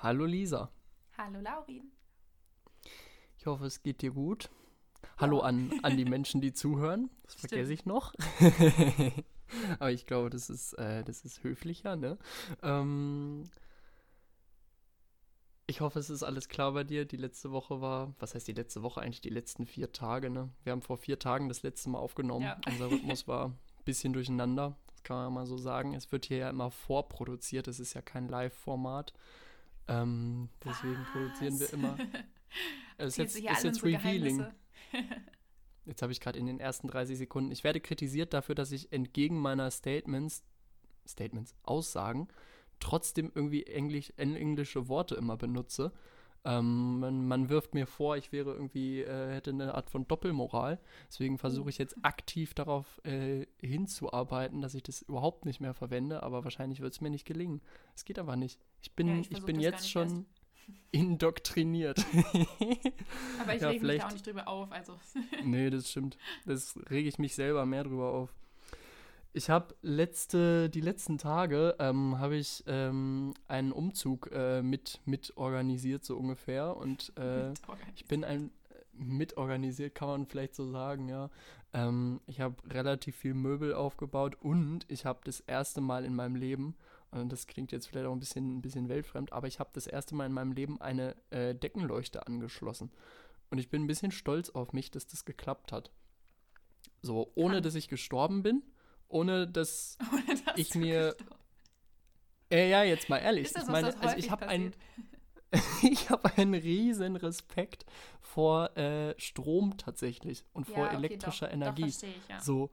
Hallo Lisa. Hallo Laurin. Ich hoffe, es geht dir gut. Hallo an, an die Menschen, die zuhören. Das Stimmt. vergesse ich noch. Aber ich glaube, das ist, äh, das ist höflicher, ne? Ähm, ich hoffe, es ist alles klar bei dir. Die letzte Woche war, was heißt die letzte Woche? Eigentlich die letzten vier Tage, ne? Wir haben vor vier Tagen das letzte Mal aufgenommen. Ja. Unser Rhythmus war ein bisschen durcheinander. Das kann man mal so sagen. Es wird hier ja immer vorproduziert. Es ist ja kein Live-Format. Ähm, deswegen produzieren wir Was? immer. Es ist jetzt, ist jetzt Revealing. Jetzt habe ich gerade in den ersten 30 Sekunden. Ich werde kritisiert dafür, dass ich entgegen meiner Statements, Statements, Aussagen, trotzdem irgendwie Englisch, englische Worte immer benutze. Ähm, man, man wirft mir vor, ich wäre irgendwie, äh, hätte eine Art von Doppelmoral. Deswegen versuche ich jetzt aktiv darauf äh, hinzuarbeiten, dass ich das überhaupt nicht mehr verwende, aber wahrscheinlich wird es mir nicht gelingen. Es geht aber nicht. Ich bin, Ja, ich ich bin jetzt schon indoktriniert. Aber ich Ja, reg mich da auch nicht drüber auf. Also Nee, das stimmt. Das rege ich mich selber mehr drüber auf. Ich habe letzte, die letzten Tage ähm, habe ich ähm, einen Umzug äh, mit, mit organisiert, so ungefähr. Und äh, ich bin ein mitorganisiert, kann man vielleicht so sagen, ja. Ähm, ich habe relativ viel Möbel aufgebaut und ich habe das erste Mal in meinem Leben, und das klingt jetzt vielleicht auch ein bisschen, ein bisschen weltfremd, aber ich habe das erste Mal in meinem Leben eine äh, Deckenleuchte angeschlossen. Und ich bin ein bisschen stolz auf mich, dass das geklappt hat. So, ohne dass ich gestorben bin, ohne dass. Ohne dass ich mir- Äh, ja, jetzt mal ehrlich. Ist das ich meine, also ich habe einen, ich habe einen riesen Respekt vor äh, Strom tatsächlich und vor Ja, okay, elektrischer doch, Energie. Doch, verstehe ich, ja. So,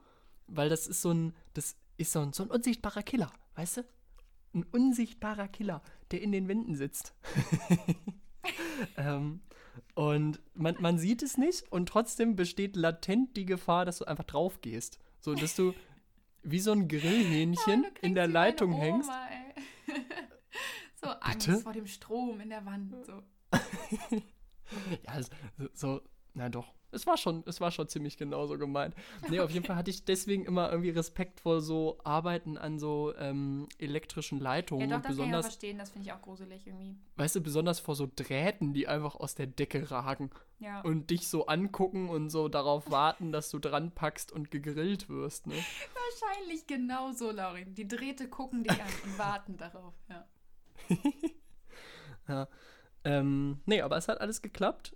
weil das ist so ein, das ist so ein, so ein unsichtbarer Killer, weißt du? Ein unsichtbarer Killer, der in den Wänden sitzt. ähm, und man, man sieht es nicht und trotzdem besteht latent die Gefahr, dass du einfach drauf gehst. So, dass du wie so ein Grillhähnchen du kriegst in der Leitung Oma, hängst. so Angst Bitte? vor dem Strom in der Wand. So. Ja, so, so, na doch. Es war schon, es war schon ziemlich genauso gemeint. Nee, auf jeden Fall hatte ich deswegen immer irgendwie Respekt vor so Arbeiten an so ähm, elektrischen Leitungen. Ja, doch, und das kann ich auch besonders, verstehen. Das finde ich auch gruselig irgendwie. weißt du, besonders vor so Drähten, die einfach aus der Decke ragen Ja. und dich so angucken und so darauf warten, dass du dran packst und gegrillt wirst, ne? Wahrscheinlich genau so, Laurin. Die Drähte gucken dich an und warten darauf. Ja. Ja. Ähm, nee, aber es hat alles geklappt.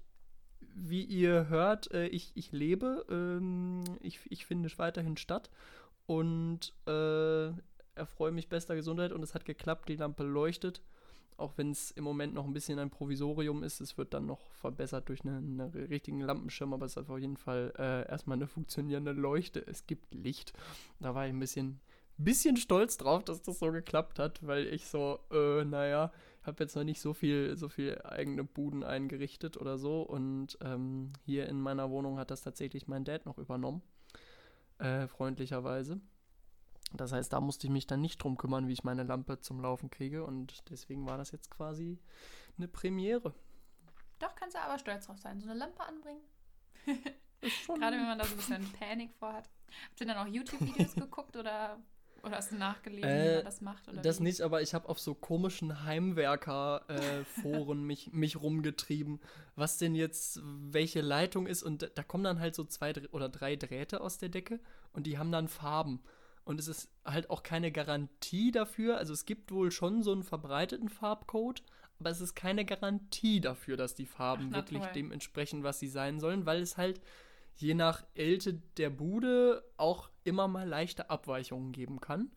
Wie ihr hört, äh, ich, ich lebe. Ähm, ich, ich finde weiterhin statt. Und äh, erfreue mich bester Gesundheit und es hat geklappt. Die Lampe leuchtet. Auch wenn es im Moment noch ein bisschen ein Provisorium ist. Es wird dann noch verbessert durch einen eine richtigen Lampenschirm. Aber es ist auf jeden Fall äh, erstmal eine funktionierende Leuchte. Es gibt Licht. Da war ich ein bisschen, bisschen stolz drauf, dass das so geklappt hat. Weil ich so, äh, naja, habe jetzt noch nicht so viel, so viel eigene Buden eingerichtet oder so. Und ähm, hier in meiner Wohnung hat das tatsächlich mein Dad noch übernommen. Äh, freundlicherweise. Das heißt, da musste ich mich dann nicht drum kümmern, wie ich meine Lampe zum Laufen kriege. Und deswegen war das jetzt quasi eine Premiere. Doch, kannst du aber stolz drauf sein. So eine Lampe anbringen. Schon Gerade wenn man da so ein bisschen Panik vorhat. Habt ihr dann auch YouTube-Videos geguckt oder, oder hast du nachgelesen, wie Äh, man das macht? Das wie? nicht, aber ich habe auf so komischen Heimwerker-Foren mich, mich rumgetrieben, was denn jetzt welche Leitung ist. Und da, kommen dann halt so zwei oder drei Drähte aus der Decke und die haben dann Farben. Und es ist halt auch keine Garantie dafür. Also es gibt wohl schon so einen verbreiteten Farbcode, aber es ist keine Garantie dafür, dass die Farben Ach, wirklich dem entsprechen, was sie sein sollen, weil es halt je nach Älte der Bude auch immer mal leichte Abweichungen geben kann.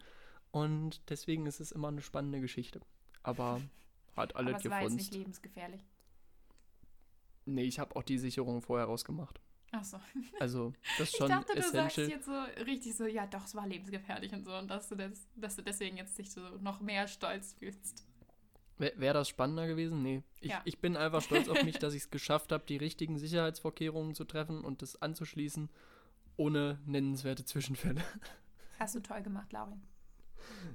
Und deswegen ist es immer eine spannende Geschichte. Aber hat alle aber es war nicht lebensgefährlich. Nee, ich habe auch die Sicherung vorher rausgemacht. Achso. Also, das ist Ich schon dachte, du sagst jetzt so richtig so, ja doch, es war lebensgefährlich und so. Und dass du, das, dass du deswegen jetzt dich so noch mehr stolz fühlst. Wäre wär das spannender gewesen? Nee. Ich, Ja. ich bin einfach stolz auf mich, dass ich es geschafft habe, die richtigen Sicherheitsvorkehrungen zu treffen und das anzuschließen, ohne nennenswerte Zwischenfälle. Hast du toll gemacht, Laurin.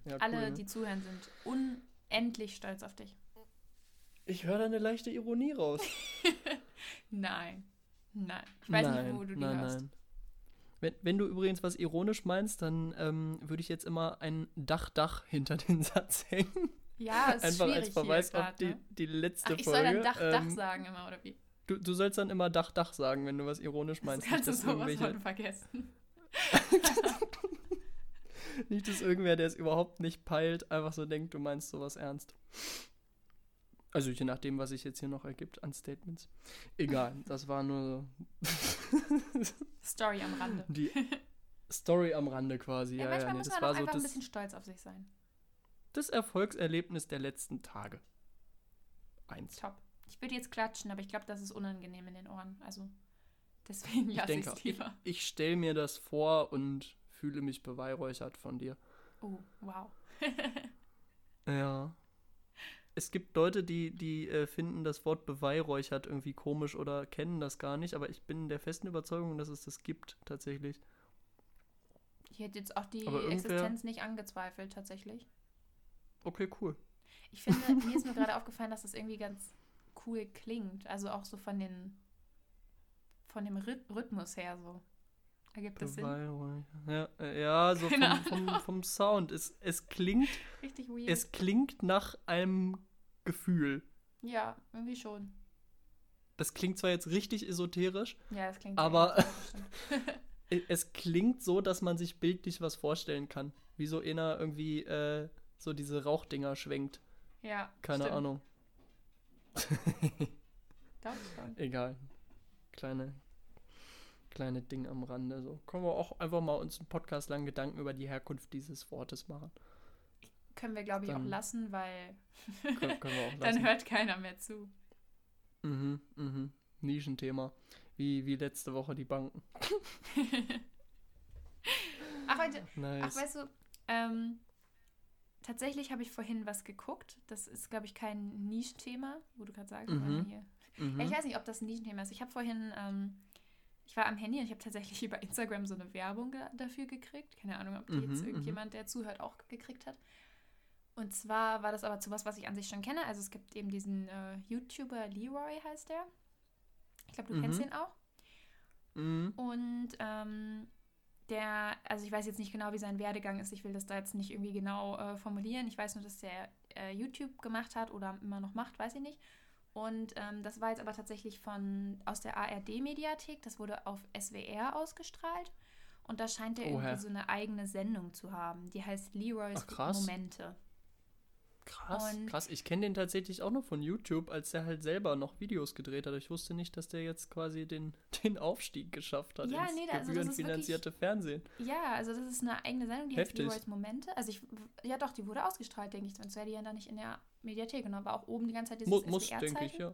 Ja, Alle, cool, ne? die zuhören, sind unendlich stolz auf dich. Ich höre da eine leichte Ironie raus. Nein. Nein. Ich weiß nein, nicht, wo du die nein, hörst. Nein. Wenn, wenn du übrigens was ironisch meinst, dann ähm, würde ich jetzt immer ein Dach-Dach hinter den Satz hängen. Ja, ist Einfach schwierig als Verweis auf grad, die, ne? die letzte Ach, ich soll Folge. dann Dach, Dach ähm, sagen immer, oder wie? Du, du sollst dann immer Dach, Dach sagen, wenn du was ironisch Das meinst. kannst du nicht, dass sowas irgendwelche, von vergessen. nicht, dass irgendwer, der es überhaupt nicht peilt, einfach so denkt, du meinst sowas ernst. Also je nachdem, was sich jetzt hier noch ergibt an Statements. Egal, das war nur Story am Rande. die Story am Rande quasi. Ja, Ja, manchmal ja, nee, muss das man war auch so einfach ein das, bisschen stolz auf sich sein. Das Erfolgserlebnis der letzten Tage. Eins. Top. Ich würde jetzt klatschen, aber ich glaube, das ist unangenehm in den Ohren. Also deswegen Ich lasse ich es lieber. ich stelle mir das vor und fühle mich beweihräuchert von dir. Oh, wow. Ja. Es gibt Leute, die, die äh, finden das Wort beweihräuchert irgendwie komisch oder kennen das gar nicht, aber ich bin der festen Überzeugung, dass es das gibt tatsächlich. Ich hätte jetzt auch die Existenz nicht angezweifelt, tatsächlich. Okay, cool. Ich finde, mir ist nur gerade aufgefallen, dass das irgendwie ganz cool klingt. Also auch so von den von dem Rhyth- Rhythmus her so. Ergibt das Sinn? Ja, äh, ja so vom, vom, vom Sound. Es, es klingt, Richtig weird. es klingt nach einem Gefühl. ja, irgendwie schon. Das klingt zwar jetzt richtig esoterisch, Ja, das klingt Aber- es klingt so, dass man sich bildlich was vorstellen kann. Wie so einer irgendwie äh, so diese Rauchdinger schwenkt. ja, Keine stimmt. Ahnung. Egal. Kleine, kleine Ding am Rande. So. Können wir auch einfach mal uns einen Podcast lang Gedanken über die Herkunft dieses Wortes machen. Können wir, glaube ich, auch Dann- lassen, weil Können, können auch dann lassen. hört keiner mehr zu. Mhm, mhm. Nischenthema. Wie, wie letzte Woche die Banken. Ach, heute, ach, Nice. weißt du, ähm, tatsächlich habe ich vorhin was geguckt. Das ist, glaube ich, kein Nischenthema, wo du gerade sagst. Mhm. Mhm. Ja, ich weiß nicht, ob das ein Nischenthema ist. Ich habe vorhin, ähm, ich war am Handy und ich habe tatsächlich über Instagram so eine Werbung ge dafür gekriegt. Keine Ahnung, ob die Mhm, jetzt mhm. irgendjemand, der zuhört, auch gekriegt hat. Und zwar war das aber zu was, was ich an sich schon kenne. Also es gibt eben diesen äh, YouTuber Leroy heißt der. Ich glaube, du kennst Mhm. ihn auch. Mhm. Und ähm, der, also ich weiß jetzt nicht genau, wie sein Werdegang ist. Ich will das da jetzt nicht irgendwie genau äh, formulieren. Ich weiß nur, dass der äh, YouTube gemacht hat oder immer noch macht, weiß ich nicht. Und ähm, das war jetzt aber tatsächlich von aus der ARD-Mediathek. Das wurde auf SWR ausgestrahlt. Und da scheint er Oha. irgendwie so eine eigene Sendung zu haben. Die heißt Leroy's Ach, krass. Momente. Krass, Und- krass. Ich kenne den tatsächlich auch noch von YouTube, als der halt selber noch Videos gedreht hat. Ich wusste nicht, dass der jetzt quasi den, den Aufstieg geschafft hat Ja, ins nee, also das ist gebührenfinanzierte Fernsehen. Ja, also das ist eine eigene Sendung, die Heftig. heißt Leroy's Momente. Also ich, ja doch, die wurde ausgestrahlt, denke ich, sonst wäre die ja da nicht in der Mediathek. Und da war auch oben die ganze Zeit dieses Mu muss, denke ich, ja.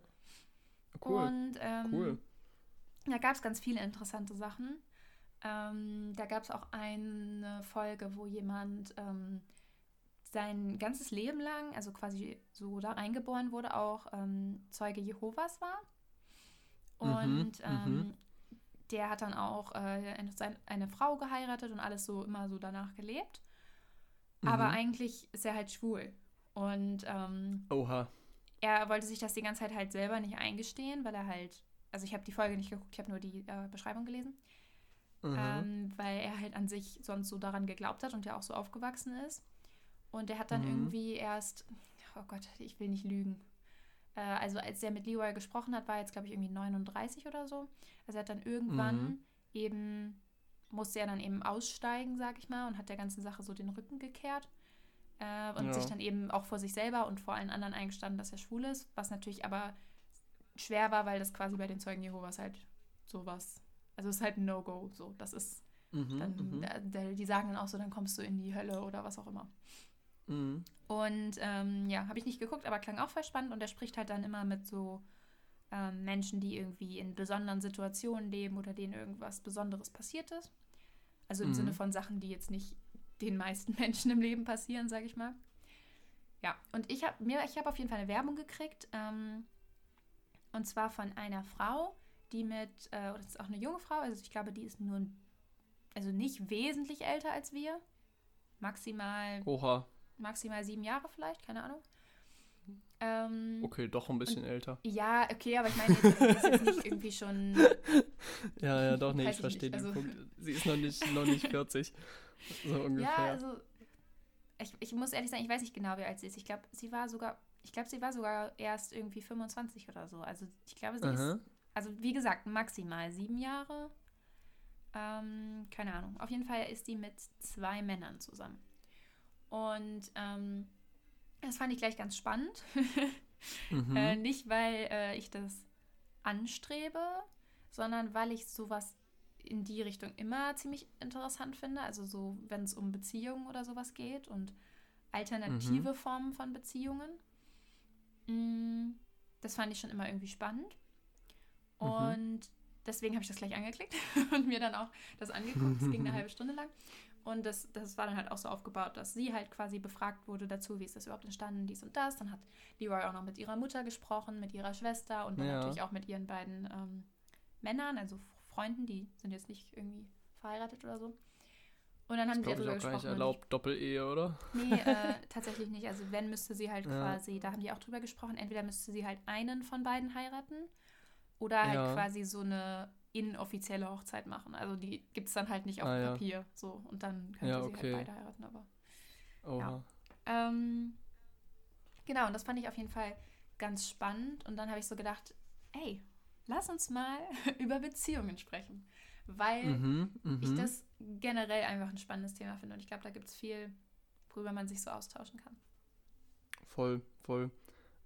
Cool, Und ähm, cool. da gab es ganz viele interessante Sachen. Ähm, da gab es auch eine Folge, wo jemand ähm, sein ganzes Leben lang, also quasi so da reingeboren wurde, auch ähm, Zeuge Jehovas war. Mhm, Und ähm, der hat dann auch äh, eine, eine Frau geheiratet und alles so immer so danach gelebt. Aber Mhm. eigentlich ist er halt schwul. Und ähm, Oha. er wollte sich das die ganze Zeit halt selber nicht eingestehen, weil er halt, also ich habe die Folge nicht geguckt, ich habe nur die äh, Beschreibung gelesen, Mhm. ähm, weil er halt an sich sonst so daran geglaubt hat und ja auch so aufgewachsen ist. Und er hat dann Mhm. irgendwie erst, oh Gott, ich will nicht lügen. Äh, also als er mit Leroy gesprochen hat, war er jetzt glaube ich irgendwie 39 oder so. Also er hat dann irgendwann Mhm. eben, musste er dann eben aussteigen, sag ich mal, und hat der ganzen Sache so den Rücken gekehrt. Äh, und Ja. sich dann eben auch vor sich selber und vor allen anderen eingestanden, dass er schwul ist, was natürlich aber schwer war, weil das quasi bei den Zeugen Jehovas halt sowas, also es ist halt ein No-Go, so, das ist, Mhm, dann, mhm, die sagen dann auch so, dann kommst du in die Hölle oder was auch immer. Mhm. Und ähm, ja, habe ich nicht geguckt, aber klang auch voll spannend und er spricht halt dann immer mit so ähm, Menschen, die irgendwie in besonderen Situationen leben oder denen irgendwas Besonderes passiert ist. Also im Mhm. Sinne von Sachen, die jetzt nicht den meisten Menschen im Leben passieren, sage ich mal. Ja, und ich habe mir, ich habe auf jeden Fall eine Werbung gekriegt. Ähm, und zwar von einer Frau, die mit, äh, oder das ist auch eine junge Frau, also ich glaube, die ist nur, also nicht wesentlich älter als wir. Maximal Oha. Maximal sieben Jahre vielleicht, keine Ahnung. Ähm, Okay, doch ein bisschen älter. Ja, okay, aber ich meine, jetzt, sie ist jetzt nicht irgendwie schon. Ja, ja, doch, nee, ich ich verstehe nicht, den also- Punkt. Sie ist noch nicht, noch nicht 40. So ungefähr. Ja, also ich, ich muss ehrlich sagen, ich weiß nicht genau, wie alt sie ist. Ich glaube, sie war sogar, ich glaube, sie war sogar erst irgendwie 25 oder so. Also ich glaube, sie Aha. ist, also wie gesagt, maximal sieben Jahre. Ähm, keine Ahnung. Auf jeden Fall ist die mit zwei Männern zusammen. Und ähm, das fand ich gleich ganz spannend. Mhm. Äh, nicht, weil äh, ich das anstrebe, sondern weil ich sowas in die Richtung immer ziemlich interessant finde. Also so, wenn es um Beziehungen oder sowas geht und alternative Mhm. Formen von Beziehungen. Mm, Das fand ich schon immer irgendwie spannend. Mhm. Und deswegen habe ich das gleich angeklickt und mir dann auch das angeguckt. Es ging eine halbe Stunde lang. Und das, das war dann halt auch so aufgebaut, dass sie halt quasi befragt wurde dazu, wie ist das überhaupt entstanden, dies und das. Dann hat Leroy auch noch mit ihrer Mutter gesprochen, mit ihrer Schwester und dann Ja. natürlich auch mit ihren beiden ähm, Männern, also Freunden, die sind jetzt nicht irgendwie verheiratet oder so. Und dann haben Das die darüber nicht gesprochen. und erlaubt, Doppel-Ehe, oder? Nee, äh, tatsächlich nicht. Also wenn, müsste sie halt Ja. quasi, da haben die auch drüber gesprochen, entweder müsste sie halt einen von beiden heiraten oder halt Ja. quasi so eine inoffizielle Hochzeit machen. Also die gibt es dann halt nicht auf Ah, ja. Papier. So, und dann könnte Ja, sie okay. halt beide heiraten, aber. Oha. Ähm, genau, und das fand ich auf jeden Fall ganz spannend. Und dann habe ich so gedacht, ey, lass uns mal über Beziehungen sprechen. Weil Mhm, mhm. ich das generell einfach ein spannendes Thema finde. Und ich glaube, da gibt es viel, worüber man sich so austauschen kann. Voll, voll.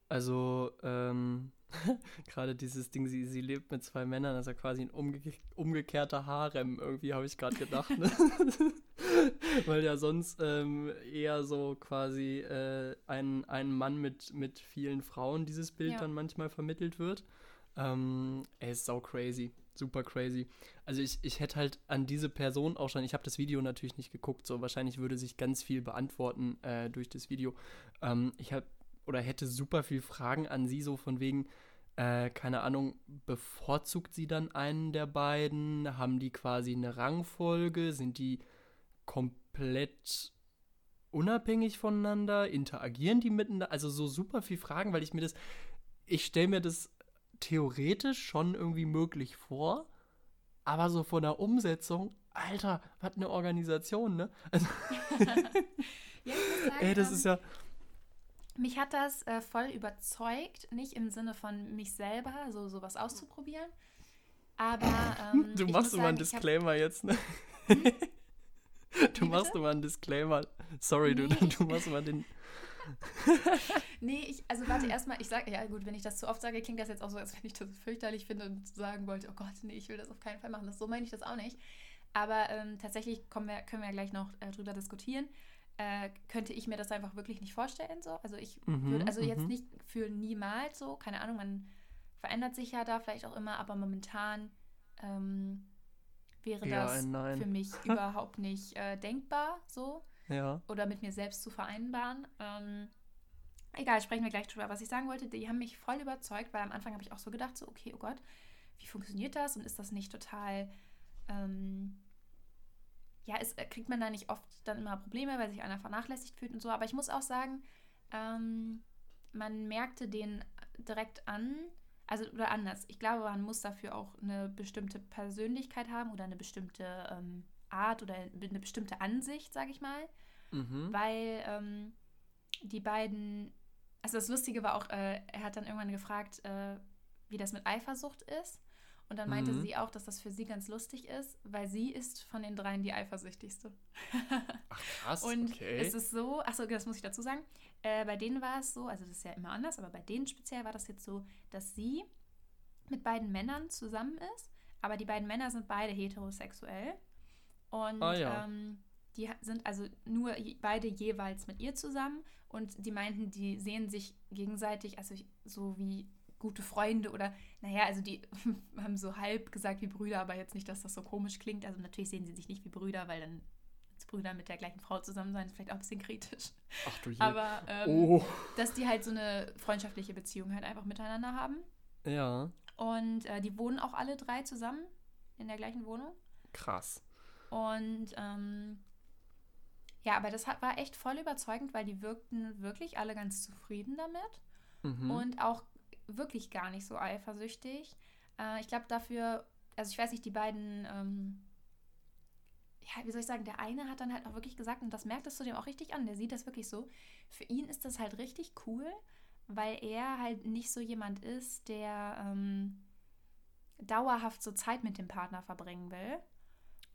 Also, ähm, gerade dieses Ding, sie, sie lebt mit zwei Männern, das ist ja quasi ein umge umgekehrter Harem, irgendwie habe ich gerade gedacht. Ne? Weil ja sonst ähm, eher so quasi äh, ein, ein Mann mit, mit vielen Frauen dieses Bild Ja. dann manchmal vermittelt wird. Ähm, ey, ist sau crazy. Super crazy. Also ich, ich hätte halt an diese Person auch schon, ich habe das Video natürlich nicht geguckt, so wahrscheinlich würde sich ganz viel beantworten äh, durch das Video. Ähm, ich habe oder hätte super viel Fragen an sie, so von wegen, äh, keine Ahnung, bevorzugt sie dann einen der beiden? Haben die quasi eine Rangfolge? Sind die komplett unabhängig voneinander? Interagieren die miteinander? Also so super viel Fragen, weil ich mir das, ich stelle mir das theoretisch schon irgendwie möglich vor, aber so von der Umsetzung, Alter, was eine Organisation, ne? Also, Ja, ich muss sagen, ey, das ähm, ist ja, Mich hat das äh, voll überzeugt, nicht im Sinne von mich selber, so sowas auszuprobieren. Aber ähm, Du machst immer einen ich hab- Disclaimer jetzt, ne? Du Wie machst bitte? immer einen Disclaimer. Sorry, du, Nee. du machst immer den. Nee, ich, also warte erstmal, ich sage, ja gut, wenn ich das zu oft sage, klingt das jetzt auch so, als wenn ich das fürchterlich finde und sagen wollte, oh Gott, nee, ich will das auf keinen Fall machen. Das, so meine ich das auch nicht. Aber ähm, tatsächlich kommen wir, können wir ja gleich noch äh, drüber diskutieren. Äh, könnte ich mir das einfach wirklich nicht vorstellen. So. Also ich Mhm, würde, also jetzt mhm. nicht für niemals so, keine Ahnung, man verändert sich ja da vielleicht auch immer, aber momentan ähm, wäre Ja, das Nein. für mich überhaupt nicht äh, denkbar so Ja. oder mit mir selbst zu vereinbaren. Ähm, egal, sprechen wir gleich drüber. Was ich sagen wollte, die haben mich voll überzeugt, weil am Anfang habe ich auch so gedacht, so, okay, oh Gott, wie funktioniert das? Und ist das nicht total, ähm, ja, ist, äh, kriegt man da nicht oft dann immer Probleme, weil sich einer vernachlässigt fühlt und so. Aber ich muss auch sagen, ähm, man merkte den direkt an, also oder anders. Ich glaube, man muss dafür auch eine bestimmte Persönlichkeit haben oder eine bestimmte ähm, Art oder eine bestimmte Ansicht, sage ich mal Mhm. weil ähm, die beiden, also das Lustige war auch, äh, er hat dann irgendwann gefragt, äh, wie das mit Eifersucht ist. Und dann meinte Mhm. sie auch, dass das für sie ganz lustig ist, weil sie ist von den dreien die eifersüchtigste. Ach, krass. Und okay. es ist so, achso, das muss ich dazu sagen, äh, bei denen war es so, also das ist ja immer anders, aber bei denen speziell war das jetzt so, dass sie mit beiden Männern zusammen ist, aber die beiden Männer sind beide heterosexuell. Und Ah, ja. ähm, die sind also nur beide jeweils mit ihr zusammen und die meinten, die sehen sich gegenseitig, also so wie gute Freunde oder, naja, also die haben so halb gesagt wie Brüder, aber jetzt nicht, dass das so komisch klingt. Also natürlich sehen sie sich nicht wie Brüder, weil dann als Brüder mit der gleichen Frau zusammen sein ist vielleicht auch ein bisschen kritisch. Ach du je. Aber ähm, oh. dass die halt so eine freundschaftliche Beziehung halt einfach miteinander haben. Ja, Und äh, die wohnen auch alle drei zusammen in der gleichen Wohnung. krass. Und ähm, ja, aber das hat, war echt voll überzeugend, weil die wirkten wirklich alle ganz zufrieden damit Mhm. und auch wirklich gar nicht so eifersüchtig. Äh, ich glaube dafür, also ich weiß nicht, die beiden, ähm, ja, wie soll ich sagen, der eine hat dann halt auch wirklich gesagt, und das merkt es zu dem auch richtig an, der sieht das wirklich so, für ihn ist das halt richtig cool, weil er halt nicht so jemand ist, der ähm, dauerhaft so Zeit mit dem Partner verbringen will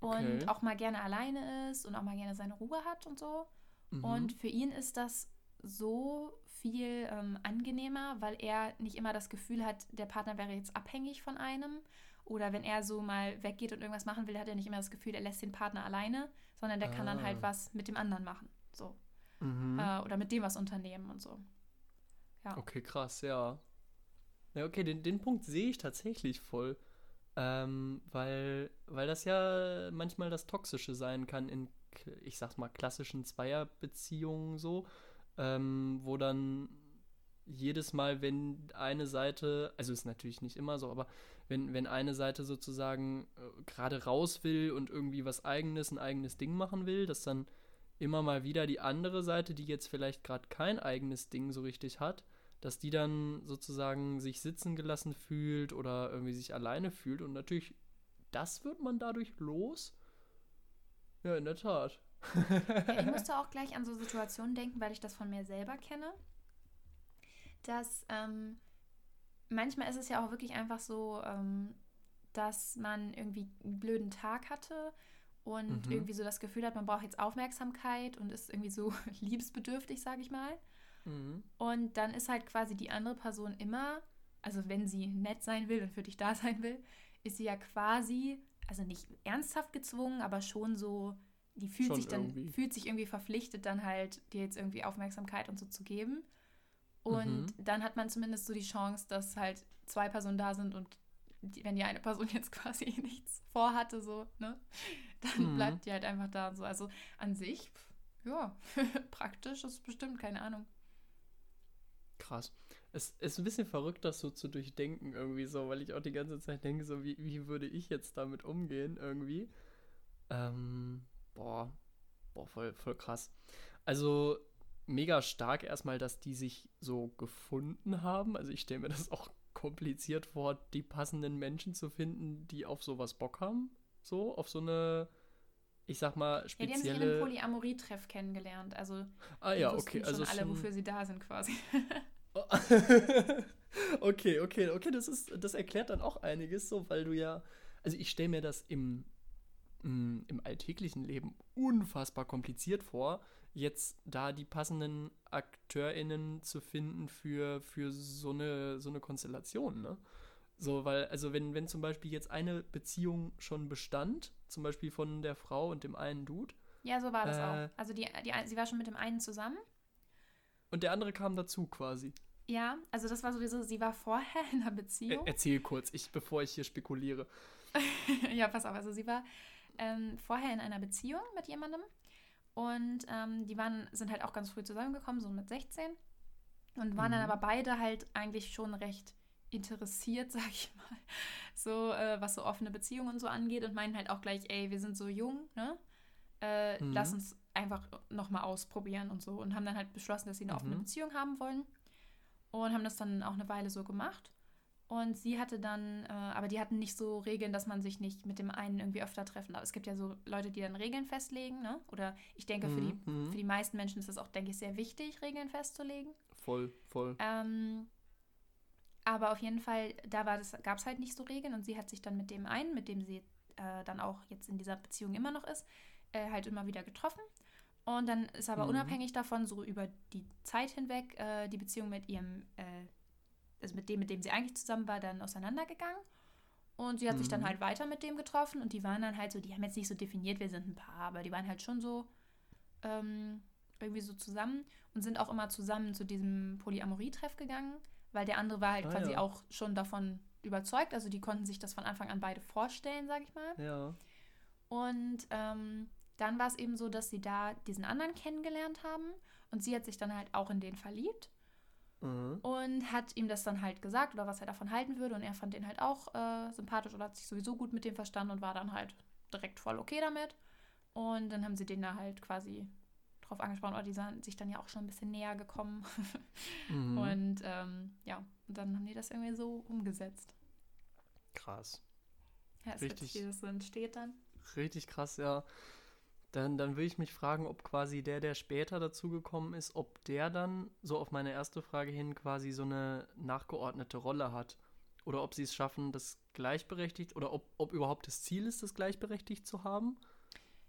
und Okay. auch mal gerne alleine ist und auch mal gerne seine Ruhe hat und so. Mhm. Und für ihn ist das so viel ähm, angenehmer, weil er nicht immer das Gefühl hat, der Partner wäre jetzt abhängig von einem. Oder wenn er so mal weggeht und irgendwas machen will, hat er nicht immer das Gefühl, er lässt den Partner alleine, sondern der kann dann Ah. halt was mit dem anderen machen. So. Mhm. Äh, oder mit dem was unternehmen und so. Ja. Okay, krass, ja. Ja, okay, den, den Punkt sehe ich tatsächlich voll. Ähm, weil, weil das ja manchmal das Toxische sein kann in, ich sag's mal, klassischen Zweierbeziehungen so, ähm, wo dann jedes Mal, wenn eine Seite, also ist natürlich nicht immer so, aber wenn, wenn eine Seite sozusagen äh, gerade raus will und irgendwie was eigenes, ein eigenes Ding machen will, dass dann immer mal wieder die andere Seite, die jetzt vielleicht gerade kein eigenes Ding so richtig hat, dass die dann sozusagen sich sitzen gelassen fühlt oder irgendwie sich alleine fühlt. Und natürlich, das wird man dadurch los. Ja, in der Tat. Ich musste auch gleich an so Situationen denken, weil ich das von mir selber kenne. Dass ähm, manchmal ist es ja auch wirklich einfach so, ähm, dass man irgendwie einen blöden Tag hatte und Mhm. irgendwie so das Gefühl hat, man braucht jetzt Aufmerksamkeit und ist irgendwie so liebesbedürftig, sage ich mal. Mhm. Und dann ist halt quasi die andere Person immer, also wenn sie nett sein will und für dich da sein will, ist sie ja quasi, also nicht ernsthaft gezwungen, aber schon so, die fühlt Schon sich dann, irgendwie. fühlt sich irgendwie verpflichtet, dann halt dir jetzt irgendwie Aufmerksamkeit und so zu geben. Und Mhm. dann hat man zumindest so die Chance, dass halt zwei Personen da sind und die, wenn die eine Person jetzt quasi nichts vorhatte, so, ne, dann Mhm. bleibt die halt einfach da und so. Also an sich, pf, ja, praktisch ist bestimmt, keine Ahnung. Krass. Es ist ein bisschen verrückt, das so zu durchdenken irgendwie so, weil ich auch die ganze Zeit denke, so wie, wie würde ich jetzt damit umgehen irgendwie. Ähm, boah, boah, voll, voll krass. Also mega stark erstmal, dass die sich so gefunden haben. Also ich stelle mir das auch kompliziert vor, die passenden Menschen zu finden, die auf sowas Bock haben. So, auf so eine, ich sag mal, Ja, die haben sich in einem spezielle. Polyamorie-Treff kennengelernt. Also ah ja, okay, schon also alle, schon- wofür sie da sind quasi. okay, okay, okay, das ist, das erklärt dann auch einiges so, weil du ja, also ich stelle mir das im, im, im alltäglichen Leben unfassbar kompliziert vor, jetzt da die passenden AkteurInnen zu finden für, für so eine, so eine Konstellation, ne? So, weil, also wenn, wenn zum Beispiel jetzt eine Beziehung schon bestand, zum Beispiel von der Frau und dem einen Dude, Ja, so war das Äh. auch. Also die, die, sie war schon mit dem einen zusammen. und der andere kam dazu quasi. Ja, also das war sowieso, sie war vorher in einer Er, Beziehung. erzähl kurz, ich, bevor ich hier spekuliere. ja, pass auf, also sie war ähm, vorher in einer Beziehung mit jemandem und ähm, die waren, sind halt auch ganz früh zusammengekommen, so mit 16 und waren dann Mhm. aber beide halt eigentlich schon recht interessiert, sag ich mal, so äh, was so offene Beziehungen und so angeht und meinen halt auch gleich, ey, wir sind so jung, ne? Äh, Mhm. Lass uns einfach nochmal ausprobieren und so und haben dann halt beschlossen, dass sie eine offene Mhm. Beziehung haben wollen und haben das dann auch eine Weile so gemacht. Und sie hatte dann, äh, aber die hatten nicht so Regeln, dass man sich nicht mit dem einen irgendwie öfter treffen. Aber es gibt ja so Leute, die dann Regeln festlegen, ne? Oder ich denke, für, die, Mhm, mhm. für die meisten Menschen ist das auch, denke ich, sehr wichtig, Regeln festzulegen. Voll, voll. Ähm, aber auf jeden Fall, da gab es halt nicht so Regeln und sie hat sich dann mit dem einen, mit dem sie äh, dann auch jetzt in dieser Beziehung immer noch ist, äh, halt immer wieder getroffen. Und dann ist aber Mhm. unabhängig davon, so über die Zeit hinweg, äh, die Beziehung mit ihrem, äh, also mit dem, mit dem sie eigentlich zusammen war, dann auseinandergegangen. Und sie hat sich dann Mhm. halt weiter mit dem getroffen und die waren dann halt so, die haben jetzt nicht so definiert, wir sind ein Paar, aber die waren halt schon so ähm, irgendwie so zusammen und sind auch immer zusammen zu diesem Polyamorie-Treff gegangen, weil der andere war halt Ah, quasi ja. auch schon davon überzeugt. Also die konnten sich das von Anfang an beide vorstellen, sag ich mal. Ja. Und ähm, dann war es eben so, dass sie da diesen anderen kennengelernt haben und sie hat sich dann halt auch in den verliebt Mhm. und hat ihm das dann halt gesagt oder was er davon halten würde und er fand den halt auch äh, sympathisch oder hat sich sowieso gut mit dem verstanden und war dann halt direkt voll okay damit. Und dann haben sie den da halt quasi drauf angesprochen oder die sind sich dann ja auch schon ein bisschen näher gekommen. Mhm. Und ähm, ja, und dann haben die das irgendwie so umgesetzt. Krass. Ja, ist Richtig. witzig, wie das so entsteht dann. Richtig krass, ja. Dann, dann will ich mich fragen, ob quasi der, der später dazugekommen ist, ob der dann so auf meine erste Frage hin quasi so eine nachgeordnete Rolle hat. Oder ob sie es schaffen, das gleichberechtigt, oder ob, ob überhaupt das Ziel ist, das gleichberechtigt zu haben.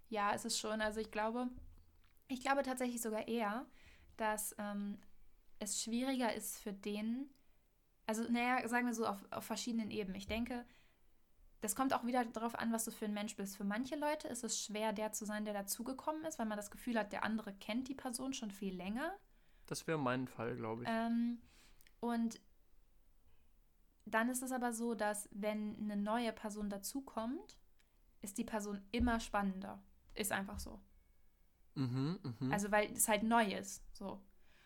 Ja, es ist schon. Also ich glaube, ich glaube tatsächlich sogar eher, dass ähm, es schwieriger ist für den, also naja, sagen wir so auf, auf verschiedenen Ebenen. Ich denke, das kommt auch wieder darauf an, was du für ein Mensch bist. Für manche Leute ist es schwer, der zu sein, der dazugekommen ist, weil man das Gefühl hat, der andere kennt die Person schon viel länger. Das wäre mein Fall, glaube ich. Ähm, und dann ist es aber so, dass wenn eine neue Person dazukommt, ist die Person immer spannender. Ist einfach so. Mhm, mhm. Also weil es halt neu ist. So.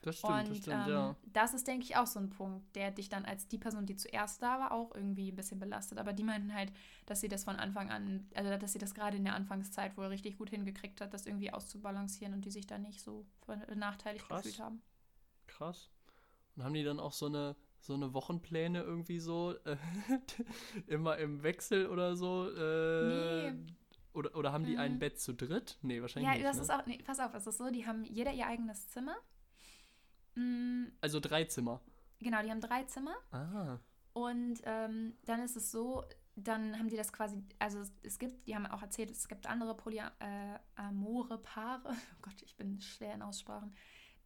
Das stimmt, Und das stimmt, ähm, ja. das ist, denke ich, auch so ein Punkt, der dich dann als die Person, die zuerst da war, auch irgendwie ein bisschen belastet. Aber die meinten halt, dass sie das von Anfang an, also dass sie das gerade in der Anfangszeit wohl richtig gut hingekriegt hat, das irgendwie auszubalancieren und die sich da nicht so benachteiligt Krass. gefühlt haben. Krass. Und haben die dann auch so eine, so eine Wochenpläne irgendwie so, äh, immer im Wechsel oder so? Äh, Nee. Oder, oder haben die ein Mhm. Bett zu dritt? Nee, wahrscheinlich Ja, nicht. das ne? ist auch, nee, pass auf, es ist so, die haben jeder ihr eigenes Zimmer. Mm, also drei Zimmer. genau, die haben drei Zimmer. Ah. Und ähm, dann ist es so, dann haben die das quasi, also es, gibt, die haben auch erzählt, es gibt andere polyamore Paare, oh Gott, ich bin schwer in Aussprachen,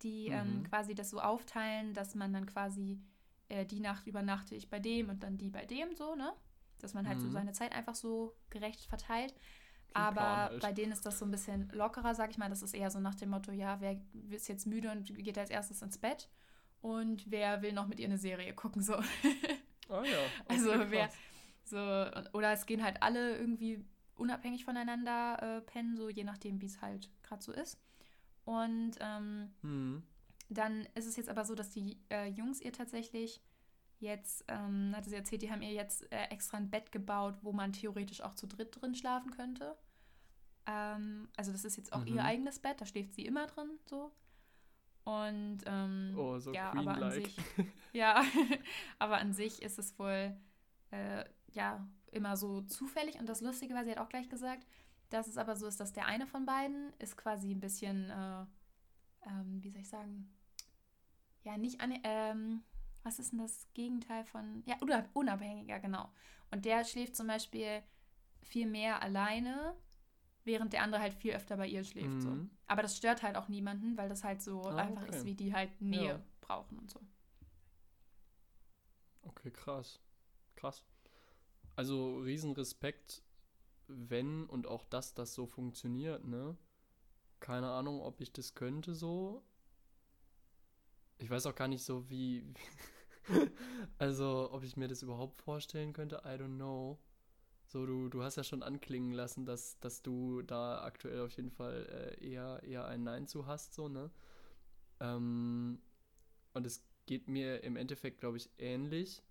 die ähm, Mhm. quasi das so aufteilen, dass man dann quasi äh, die Nacht übernachte ich bei dem und dann die bei dem so, ne? Dass man halt so Mhm. seine Zeit einfach so gerecht verteilt. Aber halt. bei denen ist das so ein bisschen lockerer, sag ich mal. Das ist eher so nach dem Motto, ja, wer ist jetzt müde und geht als erstes ins Bett? Und wer will noch mit ihr eine Serie gucken? So. Ah ja. Also wer-. So, oder es gehen halt alle irgendwie unabhängig voneinander äh, pennen, so je nachdem, wie es halt gerade so ist. Und ähm, Hm. dann ist es jetzt aber so, dass die äh, Jungs ihr tatsächlich jetzt, ähm, hatte sie erzählt, die haben ihr jetzt äh, extra ein Bett gebaut, wo man theoretisch auch zu dritt drin schlafen könnte. Ähm, also das ist jetzt auch Mhm. ihr eigenes Bett, da schläft sie immer drin, so. Und ähm, Oh, so ja, aber an sich, ja, aber an sich ist es wohl äh, ja immer so zufällig. Und das Lustige war, sie hat auch gleich gesagt, dass es aber so ist, dass der eine von beiden ist quasi ein bisschen, äh, ähm, wie soll ich sagen, ja, nicht an, ähm, was ist denn das Gegenteil von, ja, unab- unabhängiger, genau. Und der schläft zum Beispiel viel mehr alleine, während der andere halt viel öfter bei ihr schläft. So. Mhm. Aber das stört halt auch niemanden, weil das halt so Ah, einfach okay. ist, wie die halt Nähe Ja. brauchen und so. Okay, krass. Krass. Also Riesenrespekt, wenn und auch dass das so funktioniert, ne? Keine Ahnung, ob ich das könnte so. Ich weiß auch gar nicht so, wie. also, ob ich mir das überhaupt vorstellen könnte, I don't know. So, du, du hast ja schon anklingen lassen, dass, dass du da aktuell auf jeden Fall äh, eher, eher ein Nein zu hast, so, ne? Ähm, und es geht mir im Endeffekt, glaube ich, ähnlich.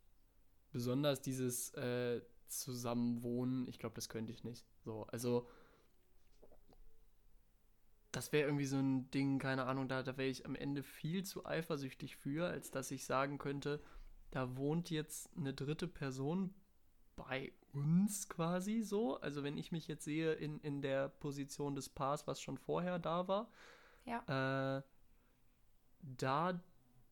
Besonders dieses äh, Zusammenwohnen, ich glaube, das könnte ich nicht. So, also das wäre irgendwie so ein Ding, keine Ahnung, da, da wäre ich am Ende viel zu eifersüchtig für, als dass ich sagen könnte, da wohnt jetzt eine dritte Person bei uns quasi so. Also wenn ich mich jetzt sehe in, in der Position des Paars, was schon vorher da war, Ja. äh, da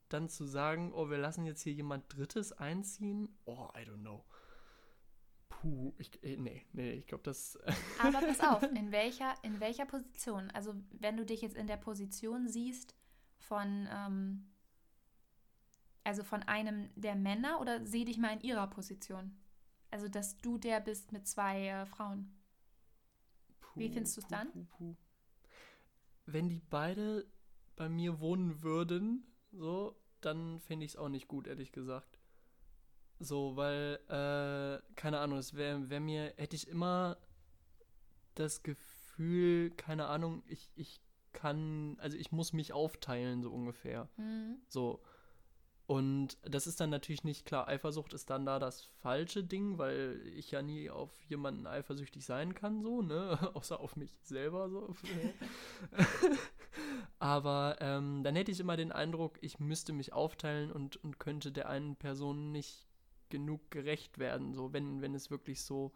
dann zu sagen, oh, wir lassen jetzt hier jemand Drittes einziehen, oh, I don't know. Puh, ich, äh, nee, nee, ich glaube, das. Aber pass auf, in welcher, in welcher Position? Also wenn du dich jetzt in der Position siehst von, ähm, also von einem der Männer oder sieh dich mal in ihrer Position? Also dass du der bist mit zwei äh, Frauen. Wie Puh, findest du's puh, dann? Puh, puh. Wenn die beide bei mir wohnen würden, so, dann finde ich es auch nicht gut, ehrlich gesagt. So, weil, äh, keine Ahnung, es wäre wär mir, hätte ich immer das Gefühl, keine Ahnung, ich, ich kann, also ich muss mich aufteilen, so ungefähr. Mhm. So. Und das ist dann natürlich nicht klar. Eifersucht ist dann da das falsche Ding, weil ich ja nie auf jemanden eifersüchtig sein kann, so, ne? Außer auf mich selber, so. Aber ähm, dann hätte ich immer den Eindruck, ich müsste mich aufteilen und, und könnte der einen Person nicht genug gerecht werden, so, wenn, wenn es wirklich so,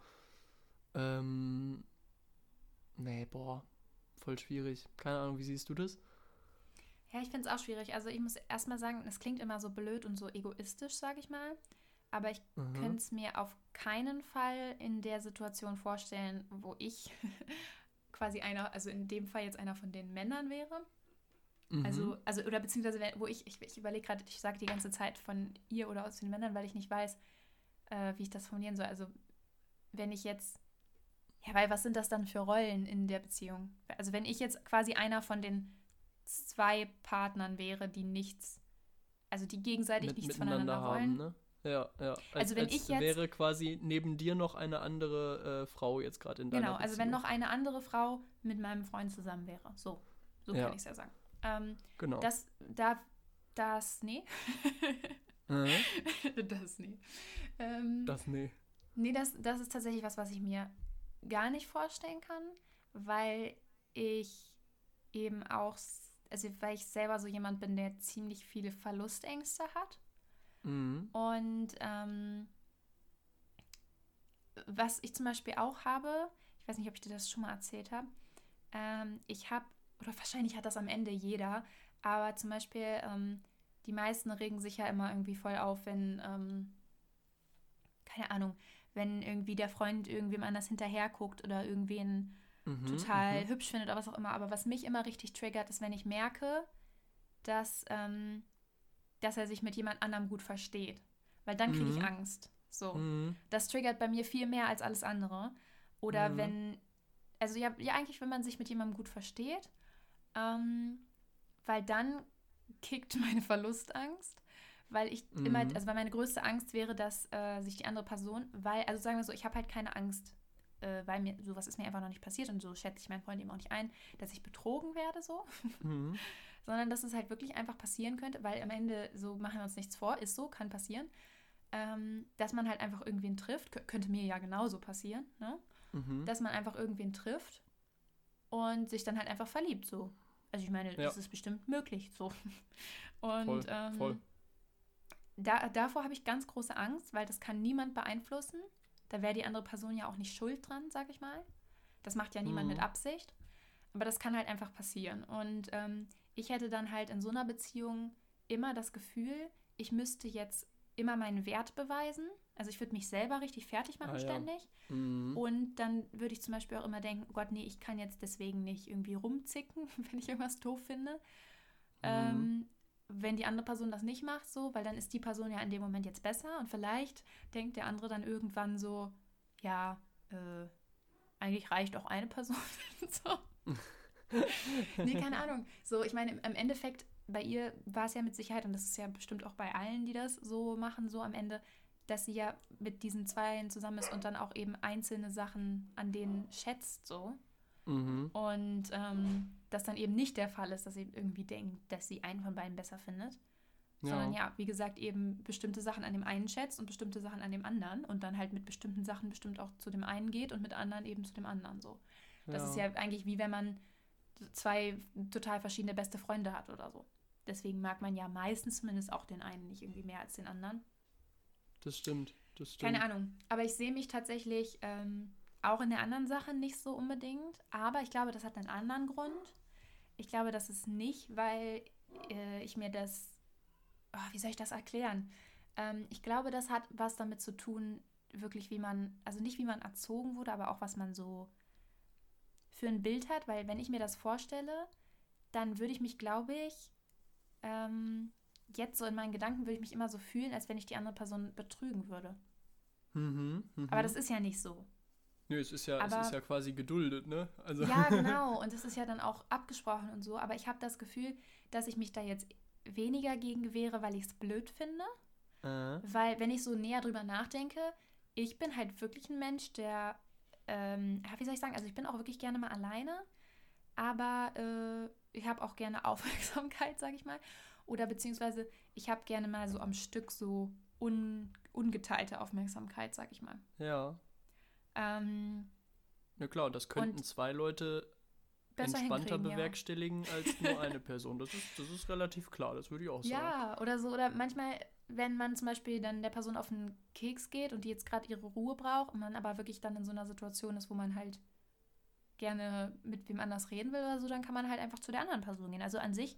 ähm, nee, boah, voll schwierig. Keine Ahnung, wie siehst du das? Ja, ich finde es auch schwierig. Also ich muss erstmal sagen, es klingt immer so blöd und so egoistisch, sage ich mal. Aber ich Mhm. könnte es mir auf keinen Fall in der Situation vorstellen, wo ich quasi einer, also in dem Fall jetzt einer von den Männern wäre. Mhm. Also, also, oder beziehungsweise, wo ich, ich, ich überlege gerade, ich sage die ganze Zeit von ihr oder aus den Männern, weil ich nicht weiß, äh, wie ich das formulieren soll. Also, wenn ich jetzt, ja, weil was sind das dann für Rollen in der Beziehung? Also, wenn ich jetzt quasi einer von den zwei Partnern wäre, die nichts, also die gegenseitig Mit, nichts voneinander wollen. haben, ne? Ja, ja. Als, Also wenn als ich jetzt- wäre quasi neben dir noch eine andere äh, Frau jetzt gerade in deiner Genau, also wenn noch eine andere Frau mit meinem Freund zusammen wäre. So, so Ja. kann ich es ja sagen. Ähm, Genau. Das, da, das, nee. äh, das, nee. Ähm, das, nee. Nee, das, das ist tatsächlich was, was ich mir gar nicht vorstellen kann, weil ich eben auch, also weil ich selber so jemand bin, der ziemlich viele Verlustängste hat. Mhm. Und ähm, was ich zum Beispiel auch habe, ich weiß nicht, ob ich dir das schon mal erzählt habe, ähm, ich habe, oder wahrscheinlich hat das am Ende jeder, aber zum Beispiel ähm, die meisten regen sich ja immer irgendwie voll auf, wenn, ähm, keine Ahnung, wenn irgendwie der Freund irgendwem anders hinterher guckt oder irgendwen Mhm, total mhm. hübsch findet oder was auch immer. Aber was mich immer richtig triggert, ist, wenn ich merke, dass, ähm, dass er sich mit jemand anderem gut versteht. Weil dann kriege ich Mhm. Angst. So. Mhm. Das triggert bei mir viel mehr als alles andere. Oder Mhm. wenn, also ja, ja, eigentlich, wenn man sich mit jemandem gut versteht, ähm, weil dann kickt meine Verlustangst. Weil ich immer, Mhm. also weil meine größte Angst wäre, dass äh, sich die andere Person, weil, also sagen wir so, ich habe halt keine Angst, äh, weil mir sowas ist mir einfach noch nicht passiert und so schätze ich meinen Freund eben auch nicht ein, dass ich betrogen werde so, Mhm. sondern dass es halt wirklich einfach passieren könnte, weil am Ende, so machen wir uns nichts vor, ist so, kann passieren, ähm, dass man halt einfach irgendwen trifft, Kö- könnte mir ja genauso passieren, ne? Mhm. dass man einfach irgendwen trifft und sich dann halt einfach verliebt, so. Also ich meine, Ja. das ist bestimmt möglich, so. Und Voll, ähm, voll. Da, davor habe ich ganz große Angst, weil das kann niemand beeinflussen. Da wäre die andere Person ja auch nicht schuld dran, sag ich mal. Das macht ja niemand Mhm. mit Absicht. Aber das kann halt einfach passieren. Und ähm, ich hätte dann halt in so einer Beziehung immer das Gefühl, ich müsste jetzt immer meinen Wert beweisen. Also ich würde mich selber richtig fertig machen Ah, ja. ständig. Mhm. Und dann würde ich zum Beispiel auch immer denken, oh Gott, nee, ich kann jetzt deswegen nicht irgendwie rumzicken, wenn ich irgendwas doof finde. Mhm. Ähm, wenn die andere Person das nicht macht, so, weil dann ist die Person ja in dem Moment jetzt besser und vielleicht denkt der andere dann irgendwann so, ja, äh, eigentlich reicht auch eine Person. so. nee, keine Ahnung. So, ich meine, im Endeffekt, bei ihr war es ja mit Sicherheit, und das ist ja bestimmt auch bei allen, die das so machen, so am Ende, dass sie ja mit diesen Zweien zusammen ist und dann auch eben einzelne Sachen an denen schätzt, so. Mhm. Und ähm, das dann eben nicht der Fall ist, dass sie irgendwie denkt, dass sie einen von beiden besser findet. Sondern ja, wie gesagt, eben bestimmte Sachen an dem einen schätzt und bestimmte Sachen an dem anderen und dann halt mit bestimmten Sachen bestimmt auch zu dem einen geht und mit anderen eben zu dem anderen so. Das ist ja eigentlich wie wenn man zwei total verschiedene beste Freunde hat oder so. Deswegen mag man ja meistens zumindest auch den einen nicht irgendwie mehr als den anderen. Das stimmt. Das stimmt. Keine Ahnung. Aber ich sehe mich tatsächlich ähm, auch in der anderen Sache nicht so unbedingt. Aber ich glaube, das hat einen anderen Grund. Ich glaube, das ist nicht, weil äh, ich mir das. Oh, wie soll ich das erklären? Ähm, ich glaube, das hat was damit zu tun, wirklich, wie man, also nicht wie man erzogen wurde, aber auch was man so für ein Bild hat. Weil, wenn ich mir das vorstelle, dann würde ich mich, glaube ich, ähm, jetzt so in meinen Gedanken würde ich mich immer so fühlen, als wenn ich die andere Person betrügen würde. Mhm. Mhm. Aber das ist ja nicht so. Nö, es ist ja, es Aber- ist ja quasi geduldet, ne? Also Ja, genau. Und das ist ja dann auch abgesprochen und so. Aber ich habe das Gefühl, dass ich mich da jetzt weniger gegen wehre, weil ich es blöd finde. äh, Weil, wenn ich so näher drüber nachdenke, ich bin halt wirklich ein Mensch, der, ähm, wie soll ich sagen, also ich bin auch wirklich gerne mal alleine, aber äh, ich habe auch gerne Aufmerksamkeit, sage ich mal. Oder beziehungsweise ich habe gerne mal so am Stück so un, ungeteilte Aufmerksamkeit, sage ich mal. ja. Ähm, Na klar, das könnten zwei Leute entspannter hinkriegen, ja. bewerkstelligen als nur eine Person. Das ist, das ist relativ klar, das würde ich auch sagen. Ja, oder so, oder manchmal, wenn man zum Beispiel dann der Person auf den Keks geht und die jetzt gerade ihre Ruhe braucht und man aber wirklich dann in so einer Situation ist, wo man halt gerne mit wem anders reden will oder so, dann kann man halt einfach zu der anderen Person gehen. Also an sich,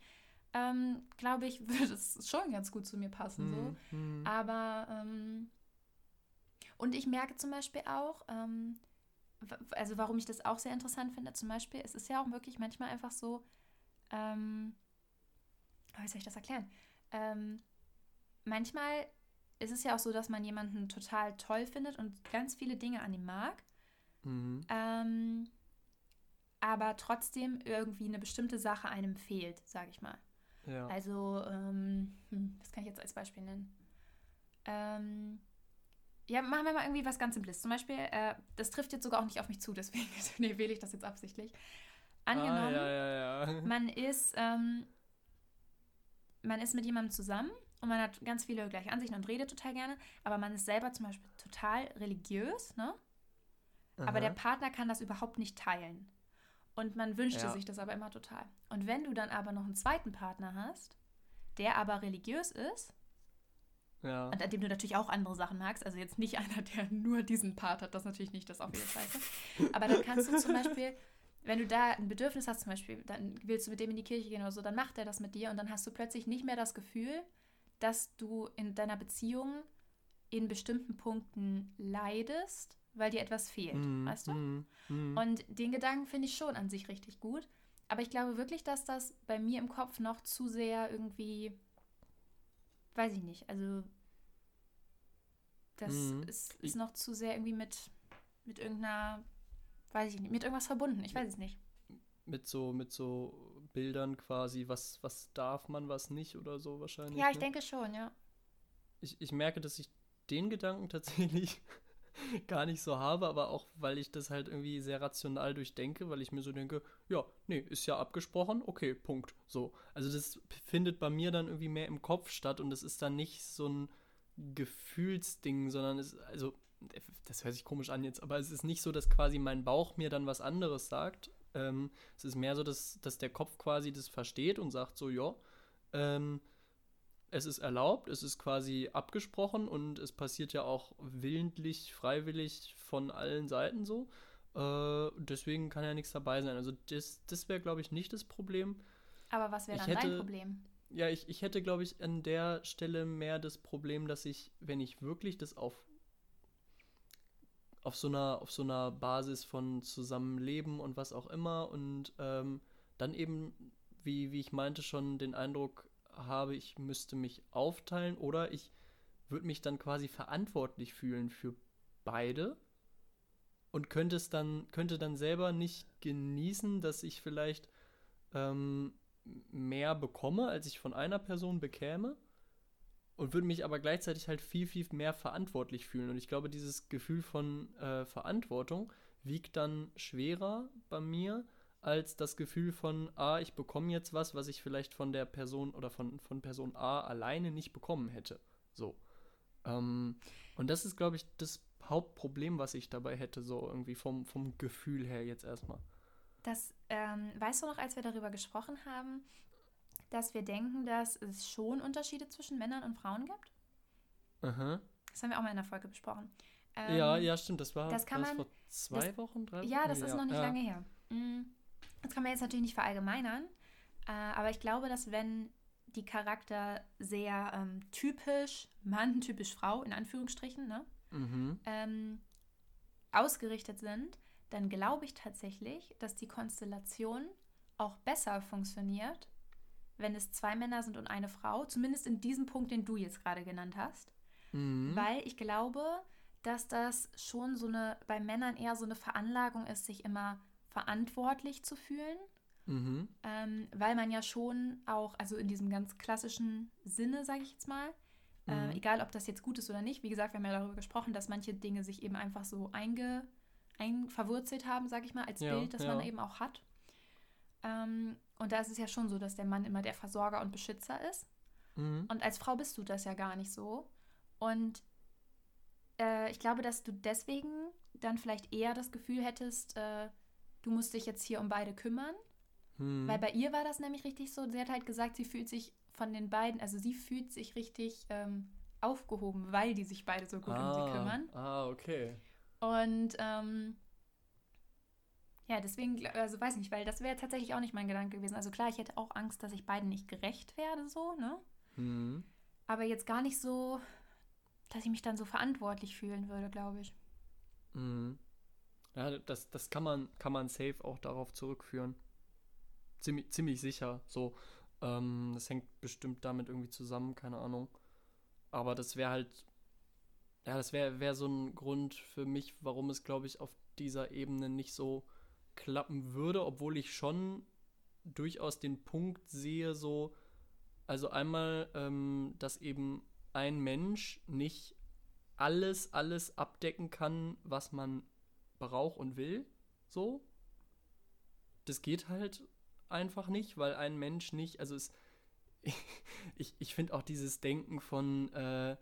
ähm, glaube ich, würde es schon ganz gut zu mir passen. So. Mhm. Aber, ähm, und ich merke zum Beispiel auch, ähm, also warum ich das auch sehr interessant finde, zum Beispiel, es ist ja auch wirklich manchmal einfach so, ähm, wie soll ich das erklären? Ähm, manchmal ist es ja auch so, dass man jemanden total toll findet und ganz viele Dinge an ihm mag, Mhm. ähm, aber trotzdem irgendwie eine bestimmte Sache einem fehlt, sage ich mal. Ja. Also, ähm, hm, was kann ich jetzt als Beispiel nennen? Ähm, ja, machen wir mal irgendwie was ganz Simples. Zum Beispiel, äh, das trifft jetzt sogar auch nicht auf mich zu, deswegen nee, wähle ich das jetzt absichtlich. Angenommen, Ah, ja, ja, man ist, ähm, man ist mit jemandem zusammen und man hat ganz viele gleiche Ansichten und redet total gerne, aber man ist selber zum Beispiel total religiös, ne? Aber der Aha. Partner kann das überhaupt nicht teilen. Und man wünschte Ja. sich das aber immer total. Und wenn du dann aber noch einen zweiten Partner hast, der aber religiös ist, ja. und an dem du natürlich auch andere Sachen magst, also jetzt nicht einer, der nur diesen Part hat, das natürlich nicht, das ist auch wieder scheiße. Aber dann kannst du zum Beispiel, wenn du da ein Bedürfnis hast, zum Beispiel, dann willst du mit dem in die Kirche gehen oder so, dann macht er das mit dir und dann hast du plötzlich nicht mehr das Gefühl, dass du in deiner Beziehung in bestimmten Punkten leidest, weil dir etwas fehlt, Mhm, weißt du? mhm. Und den Gedanken finde ich schon an sich richtig gut. Aber ich glaube wirklich, dass das bei mir im Kopf noch zu sehr irgendwie, weiß ich nicht, also das Mhm. ist, ist noch zu sehr irgendwie mit, mit irgendeiner, weiß ich nicht, mit irgendwas verbunden. Ich weiß es nicht. mit so, mit so Bildern quasi, was, was darf man, was nicht oder so wahrscheinlich. Ja, ich ne? denke schon, ja. ich, ich merke, dass ich den Gedanken tatsächlich gar nicht so habe, aber auch, weil ich das halt irgendwie sehr rational durchdenke, weil ich mir so denke, ja, nee, ist ja abgesprochen, okay, Punkt. So. Also das findet bei mir dann irgendwie mehr im Kopf statt und das ist dann nicht so ein Gefühlsding, sondern es, also, das hört sich komisch an jetzt, aber es ist nicht so, dass quasi mein Bauch mir dann was anderes sagt. Ähm, es ist mehr so, dass, dass der Kopf quasi das versteht und sagt so, ja, ähm, es ist erlaubt, es ist quasi abgesprochen und es passiert ja auch willentlich, freiwillig von allen Seiten so. Äh, deswegen kann ja nichts dabei sein. Also das, das wäre, glaube ich, nicht das Problem. Aber was wäre dann dein hätte- Problem? Ja, ich, ich hätte, glaube ich, an der Stelle mehr das Problem, dass ich, wenn ich wirklich das auf, auf, so, einer, auf so einer Basis von Zusammenleben und was auch immer und ähm, dann eben, wie, wie ich meinte, schon den Eindruck habe, ich müsste mich aufteilen oder ich würde mich dann quasi verantwortlich fühlen für beide und könnte es dann, könnte dann selber nicht genießen, dass ich vielleicht ähm, mehr bekomme, als ich von einer Person bekäme und würde mich aber gleichzeitig halt viel, viel mehr verantwortlich fühlen. Und ich glaube, dieses Gefühl von äh, Verantwortung wiegt dann schwerer bei mir als das Gefühl von, ah, ich bekomme jetzt was, was ich vielleicht von der Person oder von, von Person A alleine nicht bekommen hätte. So. Ähm, und das ist, glaube ich, das Hauptproblem, was ich dabei hätte, so irgendwie vom, vom Gefühl her jetzt erstmal. Das, ähm, weißt du noch, als wir darüber gesprochen haben, dass wir denken, dass es schon Unterschiede zwischen Männern und Frauen gibt? Aha. Das haben wir auch mal in der Folge besprochen. Ähm, ja, ja, stimmt. Das war, das kann das man- vor zwei Wochen, drei Wochen? Ja, das Nee, ist noch nicht ja. lange her. Mm, Das kann man jetzt natürlich nicht verallgemeinern, äh, aber ich glaube, dass wenn die Charakter sehr ähm, typisch Mann, typisch Frau, in Anführungsstrichen, ne, Mhm. ähm, ausgerichtet sind, dann glaube ich tatsächlich, dass die Konstellation auch besser funktioniert, wenn es zwei Männer sind und eine Frau, zumindest in diesem Punkt, den du jetzt gerade genannt hast. Mhm. Weil ich glaube, dass das schon so eine, bei Männern eher so eine Veranlagung ist, sich immer verantwortlich zu fühlen. Mhm. Ähm, weil man ja schon auch, also in diesem ganz klassischen Sinne, sage ich jetzt mal, äh, Mhm. egal ob das jetzt gut ist oder nicht, wie gesagt, wir haben ja darüber gesprochen, dass manche Dinge sich eben einfach so einge, ein, verwurzelt haben, sage ich mal, als Ja, Bild, das ja. man eben auch hat. Ähm, und da ist es ja schon so, dass der Mann immer der Versorger und Beschützer ist. Mhm. Und als Frau bist du das ja gar nicht so. Und äh, ich glaube, dass du deswegen dann vielleicht eher das Gefühl hättest, äh, du musst dich jetzt hier um beide kümmern. Mhm. Weil bei ihr war das nämlich richtig so. Sie hat halt gesagt, sie fühlt sich von den beiden, also sie fühlt sich richtig ähm, aufgehoben, weil die sich beide so gut um sie kümmern. Ah, okay. Und ähm, Ja, deswegen, also weiß nicht, weil das wäre tatsächlich auch nicht mein Gedanke gewesen. Also klar, ich hätte auch Angst, dass ich beiden nicht gerecht werde, so, ne? Mhm. Aber jetzt gar nicht so, dass ich mich dann so verantwortlich fühlen würde, glaube ich. Mhm. Ja, das, das kann man, kann man safe auch darauf zurückführen. Ziemlich, ziemlich sicher. So, ähm, das hängt bestimmt damit irgendwie zusammen, keine Ahnung. Aber das wäre halt, ja, das wäre wär so ein Grund für mich, warum es, glaube ich, auf dieser Ebene nicht so klappen würde, obwohl ich schon durchaus den Punkt sehe, so, also einmal, ähm, dass eben ein Mensch nicht alles, alles abdecken kann, was man braucht und will, so. Das geht halt einfach nicht, weil ein Mensch nicht, also es, ich, ich finde auch dieses Denken von äh,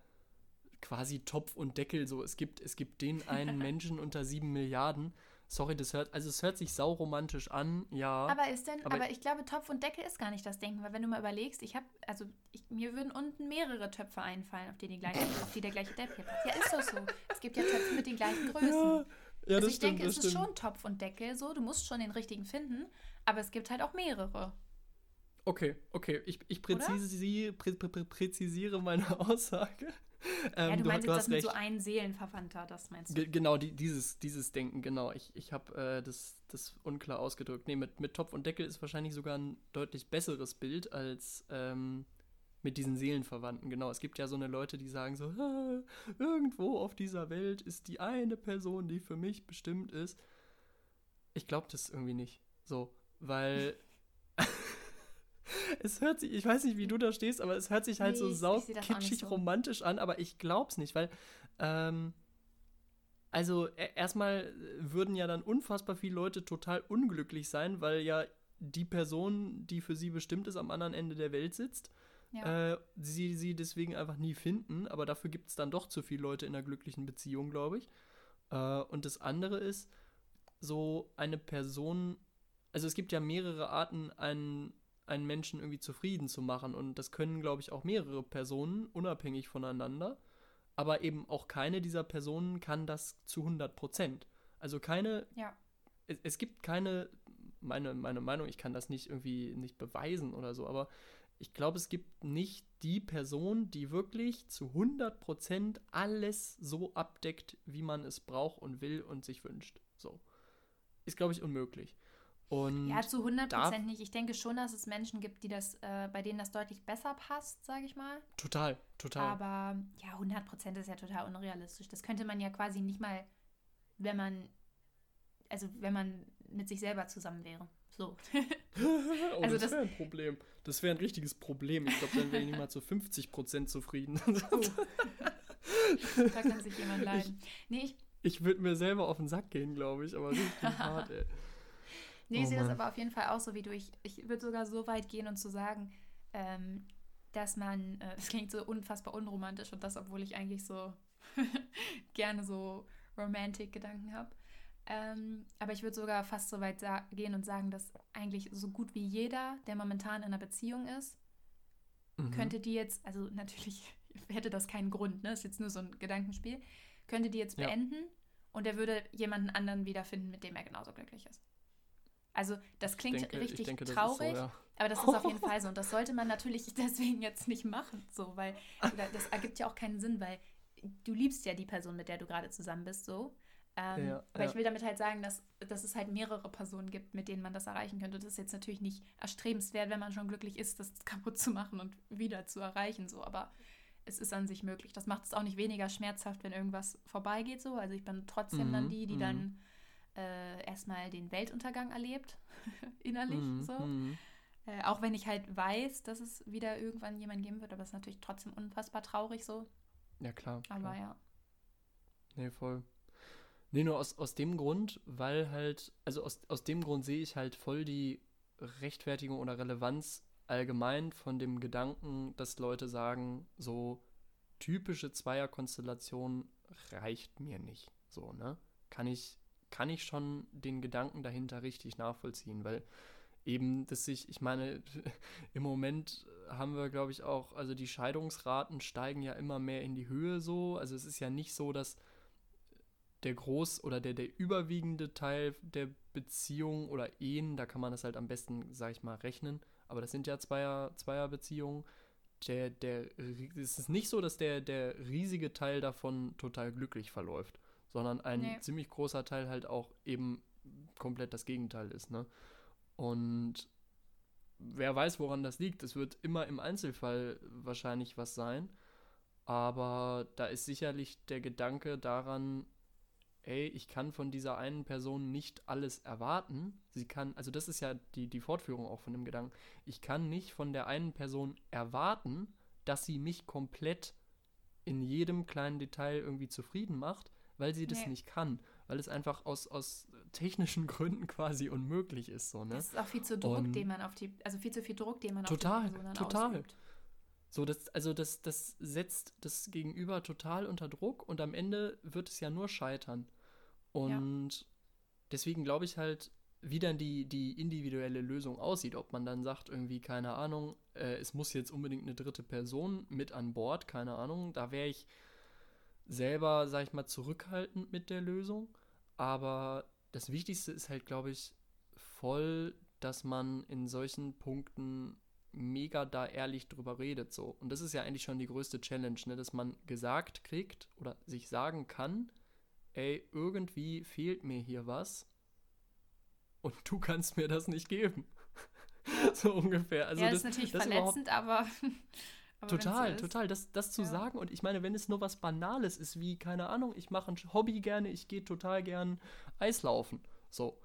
quasi Topf und Deckel so, es gibt, es gibt den einen Menschen unter sieben Milliarden, Sorry, das hört, also es hört sich sauromantisch an, ja. Aber ist denn, aber, aber, ich glaube, Topf und Deckel ist gar nicht das Denken, weil wenn du mal überlegst, ich habe, also ich, mir würden unten mehrere Töpfe einfallen, auf die, die, gleiche, auf die der gleiche Deckel passt. Ja, ist doch so. Es gibt ja Töpfe mit den gleichen Größen. Ja, ja also ich stimmt, denke, es ist schon Topf und Deckel so, du musst schon den richtigen finden, aber es gibt halt auch mehrere. Okay, okay, ich, ich präzisiere, prä, prä, präzisiere meine Aussage. Ähm, ja, du, du meinst du jetzt das mit so ein Seelenverwandter, das meinst du? genau, die, dieses, dieses Denken, genau. Ich, ich habe äh, das, das unklar ausgedrückt. Nee, mit, mit Topf und Deckel ist wahrscheinlich sogar ein deutlich besseres Bild als ähm, mit diesen Seelenverwandten. Genau, es gibt ja so eine Leute, die sagen so, irgendwo auf dieser Welt ist die eine Person, die für mich bestimmt ist. Ich glaube das irgendwie nicht. So, weil es hört sich, ich weiß nicht, wie du da stehst, aber es hört sich halt nee, so saukitschig so. romantisch an, aber ich glaub's nicht, weil, ähm, also e, erstmal würden ja dann unfassbar viele Leute total unglücklich sein, weil ja die Person, die für sie bestimmt ist, am anderen Ende der Welt sitzt. Ja. Äh, sie sie deswegen einfach nie finden, aber dafür gibt es dann doch zu viele Leute in einer glücklichen Beziehung, glaube ich. Äh, und das andere ist, so eine Person, also es gibt ja mehrere Arten, einen einen Menschen irgendwie zufrieden zu machen. Und das können, glaube ich, auch mehrere Personen, unabhängig voneinander. Aber eben auch keine dieser Personen kann das zu 100 Prozent. Also keine, ja. es, es, gibt keine, meine, meine Meinung, ich kann das nicht irgendwie nicht beweisen oder so, aber ich glaube, es gibt nicht die Person, die wirklich zu 100 Prozent alles so abdeckt, wie man es braucht und will und sich wünscht. So. Ist, glaube ich, unmöglich. Und ja, zu 100 Prozent nicht. Ich denke schon, dass es Menschen gibt, die das, äh, bei denen das deutlich besser passt, sage ich mal. Total, total. Aber ja, 100 Prozent ist ja total unrealistisch. Das könnte man ja quasi nicht mal, wenn man, also wenn man mit sich selber zusammen wäre. So. oh, also das, das wäre ein Problem. Das wäre ein richtiges Problem. Ich glaube, dann wäre ich nicht mal zu 50 Prozent zufrieden. oh. da kann sich jemand leiden. Ich, nee, ich, ich würde mir selber auf den Sack gehen, glaube ich, aber richtig hart, ey. Nee, ich oh sehe das aber auf jeden Fall auch so wie du. Ich, ich würde sogar so weit gehen und zu sagen, ähm, dass man, äh, das klingt so unfassbar unromantisch und das, obwohl ich eigentlich so gerne so Romantic-Gedanken habe. Ähm, aber ich würde sogar fast so weit gehen und sagen, dass eigentlich so gut wie jeder, der momentan in einer Beziehung ist, mhm. könnte die jetzt, also natürlich hätte das keinen Grund, ne? Ist jetzt nur so ein Gedankenspiel, könnte die jetzt beenden ja. und er würde jemanden anderen wiederfinden, mit dem er genauso glücklich ist. Also das klingt denke, richtig denke, traurig, so, ja. aber das ist auf jeden Fall so. Und das sollte man natürlich deswegen jetzt nicht machen, so, weil das ergibt ja auch keinen Sinn, weil du liebst ja die Person, mit der du gerade zusammen bist, so. Ähm, ja, aber ja. ich will damit halt sagen, dass, dass es halt mehrere Personen gibt, mit denen man das erreichen könnte. Das ist jetzt natürlich nicht erstrebenswert, wenn man schon glücklich ist, das kaputt zu machen und wieder zu erreichen, so. Aber es ist an sich möglich. Das macht es auch nicht weniger schmerzhaft, wenn irgendwas vorbeigeht, so. Also ich bin trotzdem mhm, dann die, die mhm. dann äh, erstmal den Weltuntergang erlebt, innerlich mm, so. Mm. Äh, auch wenn ich halt weiß, dass es wieder irgendwann jemanden geben wird, aber es ist natürlich trotzdem unfassbar traurig so. Ja, klar. Aber klar. ja. Nee, voll. Nee, nur aus, aus dem Grund, weil halt, also aus, aus dem Grund sehe ich halt voll die Rechtfertigung oder Relevanz allgemein von dem Gedanken, dass Leute sagen, so typische Zweierkonstellation reicht mir nicht. So, ne? Kann ich kann ich schon den Gedanken dahinter richtig nachvollziehen, weil eben dass sich, ich meine, im Moment haben wir, glaube ich, auch, also die Scheidungsraten steigen ja immer mehr in die Höhe so. Also es ist ja nicht so, dass der groß oder der, der überwiegende Teil der Beziehungen oder Ehen, da kann man das halt am besten, sag ich mal, rechnen. Aber das sind ja Zweier, Zweierbeziehungen. Der, der, es ist nicht so, dass der, der riesige Teil davon total glücklich verläuft, sondern ein nee. ziemlich großer Teil halt auch eben komplett das Gegenteil ist. Ne? Und wer weiß, woran das liegt. Es wird immer im Einzelfall wahrscheinlich was sein. Aber da ist sicherlich der Gedanke daran, ey, ich kann von dieser einen Person nicht alles erwarten. Sie kann, also das ist ja die, die Fortführung auch von dem Gedanken. Ich kann nicht von der einen Person erwarten, dass sie mich komplett in jedem kleinen Detail irgendwie zufrieden macht, weil sie das nee. nicht kann. Weil es einfach aus, aus technischen Gründen quasi unmöglich ist. So, ne? Das ist auch viel zu Druck, Und den man auf die, also viel zu viel Druck, den man total, auf die Person total. Ausübt. So, das, also das, das setzt das Gegenüber total unter Druck und am Ende wird es ja nur scheitern. Und ja. deswegen glaube ich halt, wie dann die, die individuelle Lösung aussieht. Ob man dann sagt, irgendwie, keine Ahnung, äh, es muss jetzt unbedingt eine dritte Person mit an Bord, keine Ahnung. Da wäre ich selber, sag ich mal, zurückhaltend mit der Lösung. Aber das Wichtigste ist halt, glaube ich, voll, dass man in solchen Punkten mega da ehrlich drüber redet so. Und das ist ja eigentlich schon die größte Challenge, ne? dass man gesagt kriegt oder sich sagen kann, ey, irgendwie fehlt mir hier was und du kannst mir das nicht geben. so ungefähr. Also ja, das, ist natürlich das verletzend, aber, aber total, so total. Das, das zu ja. sagen und ich meine, wenn es nur was Banales ist, wie, keine Ahnung, ich mache ein Hobby gerne, ich gehe total gern Eislaufen. So.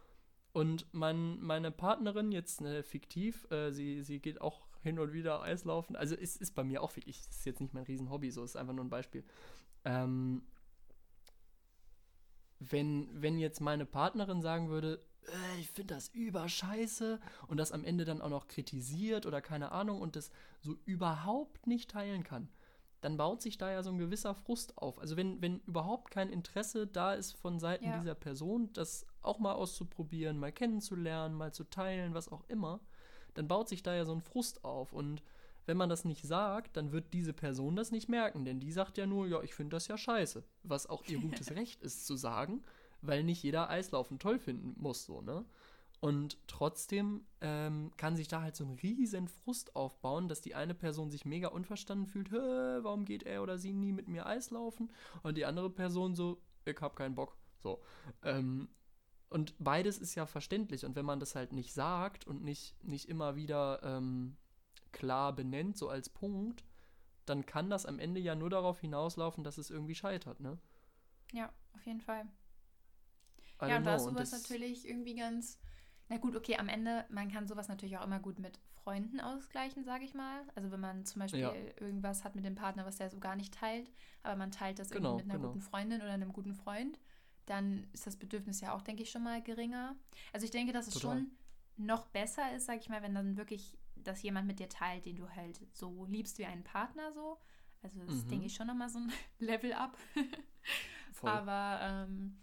Und mein, meine Partnerin, jetzt ne, fiktiv, äh, sie, sie geht auch hin und wieder Eislaufen. Also es ist bei mir auch wirklich, ist jetzt nicht mein Riesenhobby, so ist einfach nur ein Beispiel. Ähm, wenn, wenn jetzt meine Partnerin sagen würde, äh, ich finde das überscheiße und das am Ende dann auch noch kritisiert oder keine Ahnung und das so überhaupt nicht teilen kann, dann baut sich da ja so ein gewisser Frust auf. Also wenn, wenn überhaupt kein Interesse da ist von Seiten ja. dieser Person, das auch mal auszuprobieren, mal kennenzulernen, mal zu teilen, was auch immer, dann baut sich da ja so ein Frust auf. Und wenn man das nicht sagt, dann wird diese Person das nicht merken, denn die sagt ja nur, ja, ich finde das ja scheiße. Was auch ihr gutes Recht ist zu sagen, weil nicht jeder Eislaufen toll finden muss, so, ne? Und trotzdem ähm, kann sich da halt so ein riesen Frust aufbauen, dass die eine Person sich mega unverstanden fühlt, warum geht er oder sie nie mit mir Eislaufen? Und die andere Person so, ich hab keinen Bock. So. Ähm, und beides ist ja verständlich. Und wenn man das halt nicht sagt und nicht, nicht immer wieder ähm, klar benennt, so als Punkt, dann kann das am Ende ja nur darauf hinauslaufen, dass es irgendwie scheitert, ne? Ja, auf jeden Fall. ja, und da ist sowas natürlich irgendwie ganz na gut, okay, am Ende, man kann sowas natürlich auch immer gut mit Freunden ausgleichen, sage ich mal. Also wenn man zum Beispiel ja. irgendwas hat mit dem Partner, was der so gar nicht teilt, aber man teilt das genau, irgendwie mit einer genau. guten Freundin oder einem guten Freund, dann ist das Bedürfnis ja auch, denke ich, schon mal geringer. Also ich denke, dass es Total. schon noch besser ist, sage ich mal, wenn dann wirklich das jemand mit dir teilt, den du halt so liebst wie einen Partner so. Also das mhm. denke ich schon nochmal so ein Level up. aber ähm,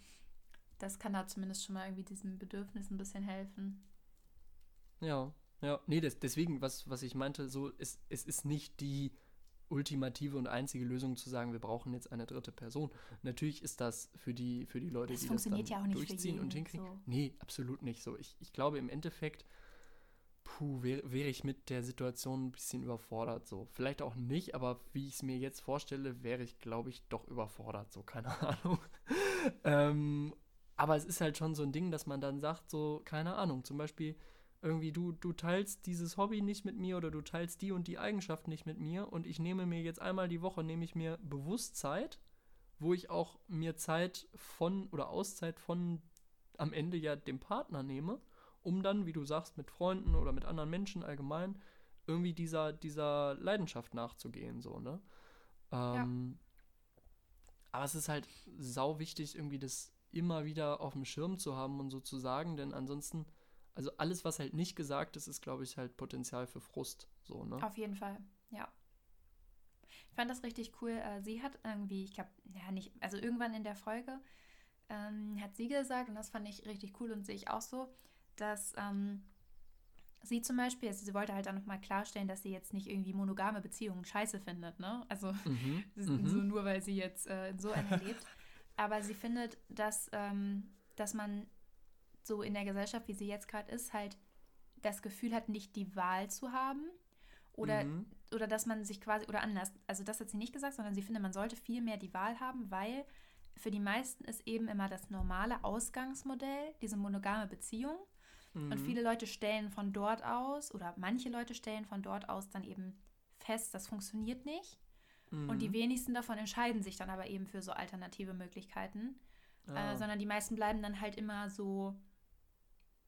das kann da zumindest schon mal irgendwie diesem Bedürfnis ein bisschen helfen. Ja, ja. Nee, das, deswegen, was, was ich meinte, so, es, es ist nicht die ultimative und einzige Lösung zu sagen, wir brauchen jetzt eine dritte Person. Natürlich ist das für die, für die Leute, das die das dann ja durchziehen und hinkriegen. So. Nee, absolut nicht so. Ich, ich glaube im Endeffekt, puh, wäre wär ich mit der Situation ein bisschen überfordert. So. Vielleicht auch nicht, aber wie ich es mir jetzt vorstelle, wäre ich, glaube ich, doch überfordert. So, keine Ahnung. ähm, aber es ist halt schon so ein Ding, dass man dann sagt, so, keine Ahnung, zum Beispiel irgendwie, du, du teilst dieses Hobby nicht mit mir oder du teilst die und die Eigenschaft nicht mit mir und ich nehme mir jetzt einmal die Woche, nehme ich mir bewusst Zeit, wo ich auch mir Zeit von oder Auszeit von am Ende ja dem Partner nehme, um dann, wie du sagst, mit Freunden oder mit anderen Menschen allgemein irgendwie dieser, dieser Leidenschaft nachzugehen, so, ne? Ähm, ja. Aber es ist halt sau wichtig, irgendwie das immer wieder auf dem Schirm zu haben und so zu sagen, denn ansonsten, also alles, was halt nicht gesagt ist, ist, glaube ich, halt Potenzial für Frust. So, ne? Auf jeden Fall, ja. Ich fand das richtig cool. Äh, sie hat irgendwie, ich glaube, ja, nicht, also irgendwann in der Folge ähm, hat sie gesagt, und das fand ich richtig cool und sehe ich auch so, dass ähm, sie zum Beispiel, also sie wollte halt dann nochmal klarstellen, dass sie jetzt nicht irgendwie monogame Beziehungen scheiße findet, ne? Also mhm, so mhm. nur, weil sie jetzt äh, so eine lebt. Aber sie findet, dass, ähm, dass man so in der Gesellschaft, wie sie jetzt gerade ist, halt das Gefühl hat, nicht die Wahl zu haben. Oder, Mhm. oder dass man sich quasi, oder anders, also das hat sie nicht gesagt, sondern sie findet, man sollte viel mehr die Wahl haben, weil für die meisten ist eben immer das normale Ausgangsmodell, diese monogame Beziehung. Und Mhm. viele Leute stellen von dort aus, oder manche Leute stellen von dort aus dann eben fest, das funktioniert nicht. Und die Mhm. wenigsten davon entscheiden sich dann aber eben für so alternative Möglichkeiten. Ah. Äh, sondern die meisten bleiben dann halt immer so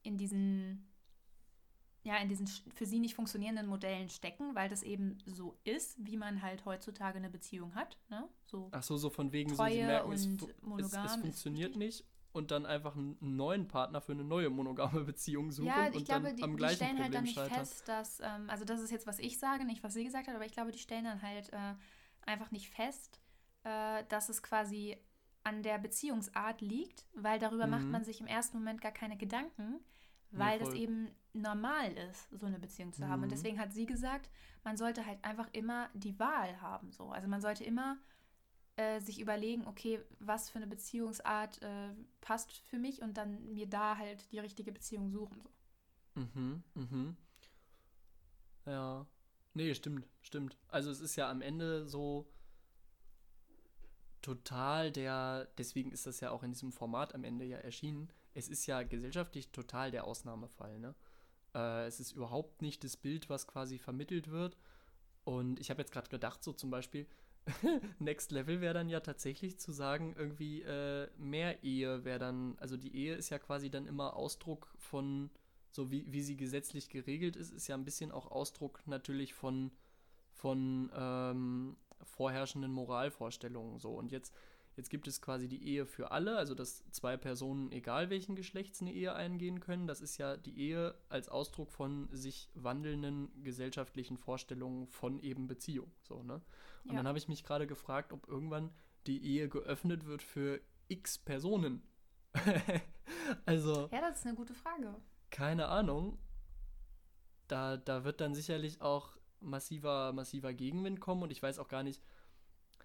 in diesen, ja, in diesen für sie nicht funktionierenden Modellen stecken, weil das eben so ist, wie man halt heutzutage eine Beziehung hat. Ne? So Ach so, so von wegen so, sie Treue merken, es, es, monogam es ist funktioniert nicht und dann einfach einen neuen Partner für eine neue monogame Beziehung suchen Ja, ich und glaube, dann die, am die gleichen stellen Problem halt dann nicht scheitern. fest, dass, ähm, also das ist jetzt, was ich sage, nicht was sie gesagt hat, aber ich glaube, die stellen dann halt äh, einfach nicht fest, äh, dass es quasi an der Beziehungsart liegt, weil darüber macht Mhm. man sich im ersten Moment gar keine Gedanken, weil das voll. eben normal ist, so eine Beziehung zu haben. Und Mhm. deswegen hat sie gesagt, man sollte halt einfach immer die Wahl haben. So. Also man sollte immer äh, sich überlegen, okay, was für eine Beziehungsart äh, passt für mich und dann mir da halt die richtige Beziehung suchen. So. Mhm, mhm. Ja. Nee, stimmt, stimmt. Also es ist ja am Ende so total der, deswegen ist das ja auch in diesem Format am Ende ja erschienen. Es ist ja gesellschaftlich total der Ausnahmefall, ne? Äh, es ist überhaupt nicht das Bild, was quasi vermittelt wird. Und ich habe jetzt gerade gedacht, so zum Beispiel, Next Level wäre dann ja tatsächlich zu sagen, irgendwie äh, mehr Ehe wäre dann, also die Ehe ist ja quasi dann immer Ausdruck von, so wie, wie sie gesetzlich geregelt ist, ist ja ein bisschen auch Ausdruck natürlich von, von ähm, vorherrschenden Moralvorstellungen so. Und jetzt, jetzt gibt es quasi die Ehe für alle, also dass zwei Personen, egal welchen Geschlechts, eine Ehe eingehen können. Das ist ja die Ehe als Ausdruck von sich wandelnden gesellschaftlichen Vorstellungen von eben Beziehung. So, ne? Und Ja. dann habe ich mich gerade gefragt, ob irgendwann die Ehe geöffnet wird für x Personen. also, Ja, das ist eine gute Frage. Keine Ahnung. Da, da wird dann sicherlich auch massiver, massiver Gegenwind kommen und ich weiß auch gar nicht,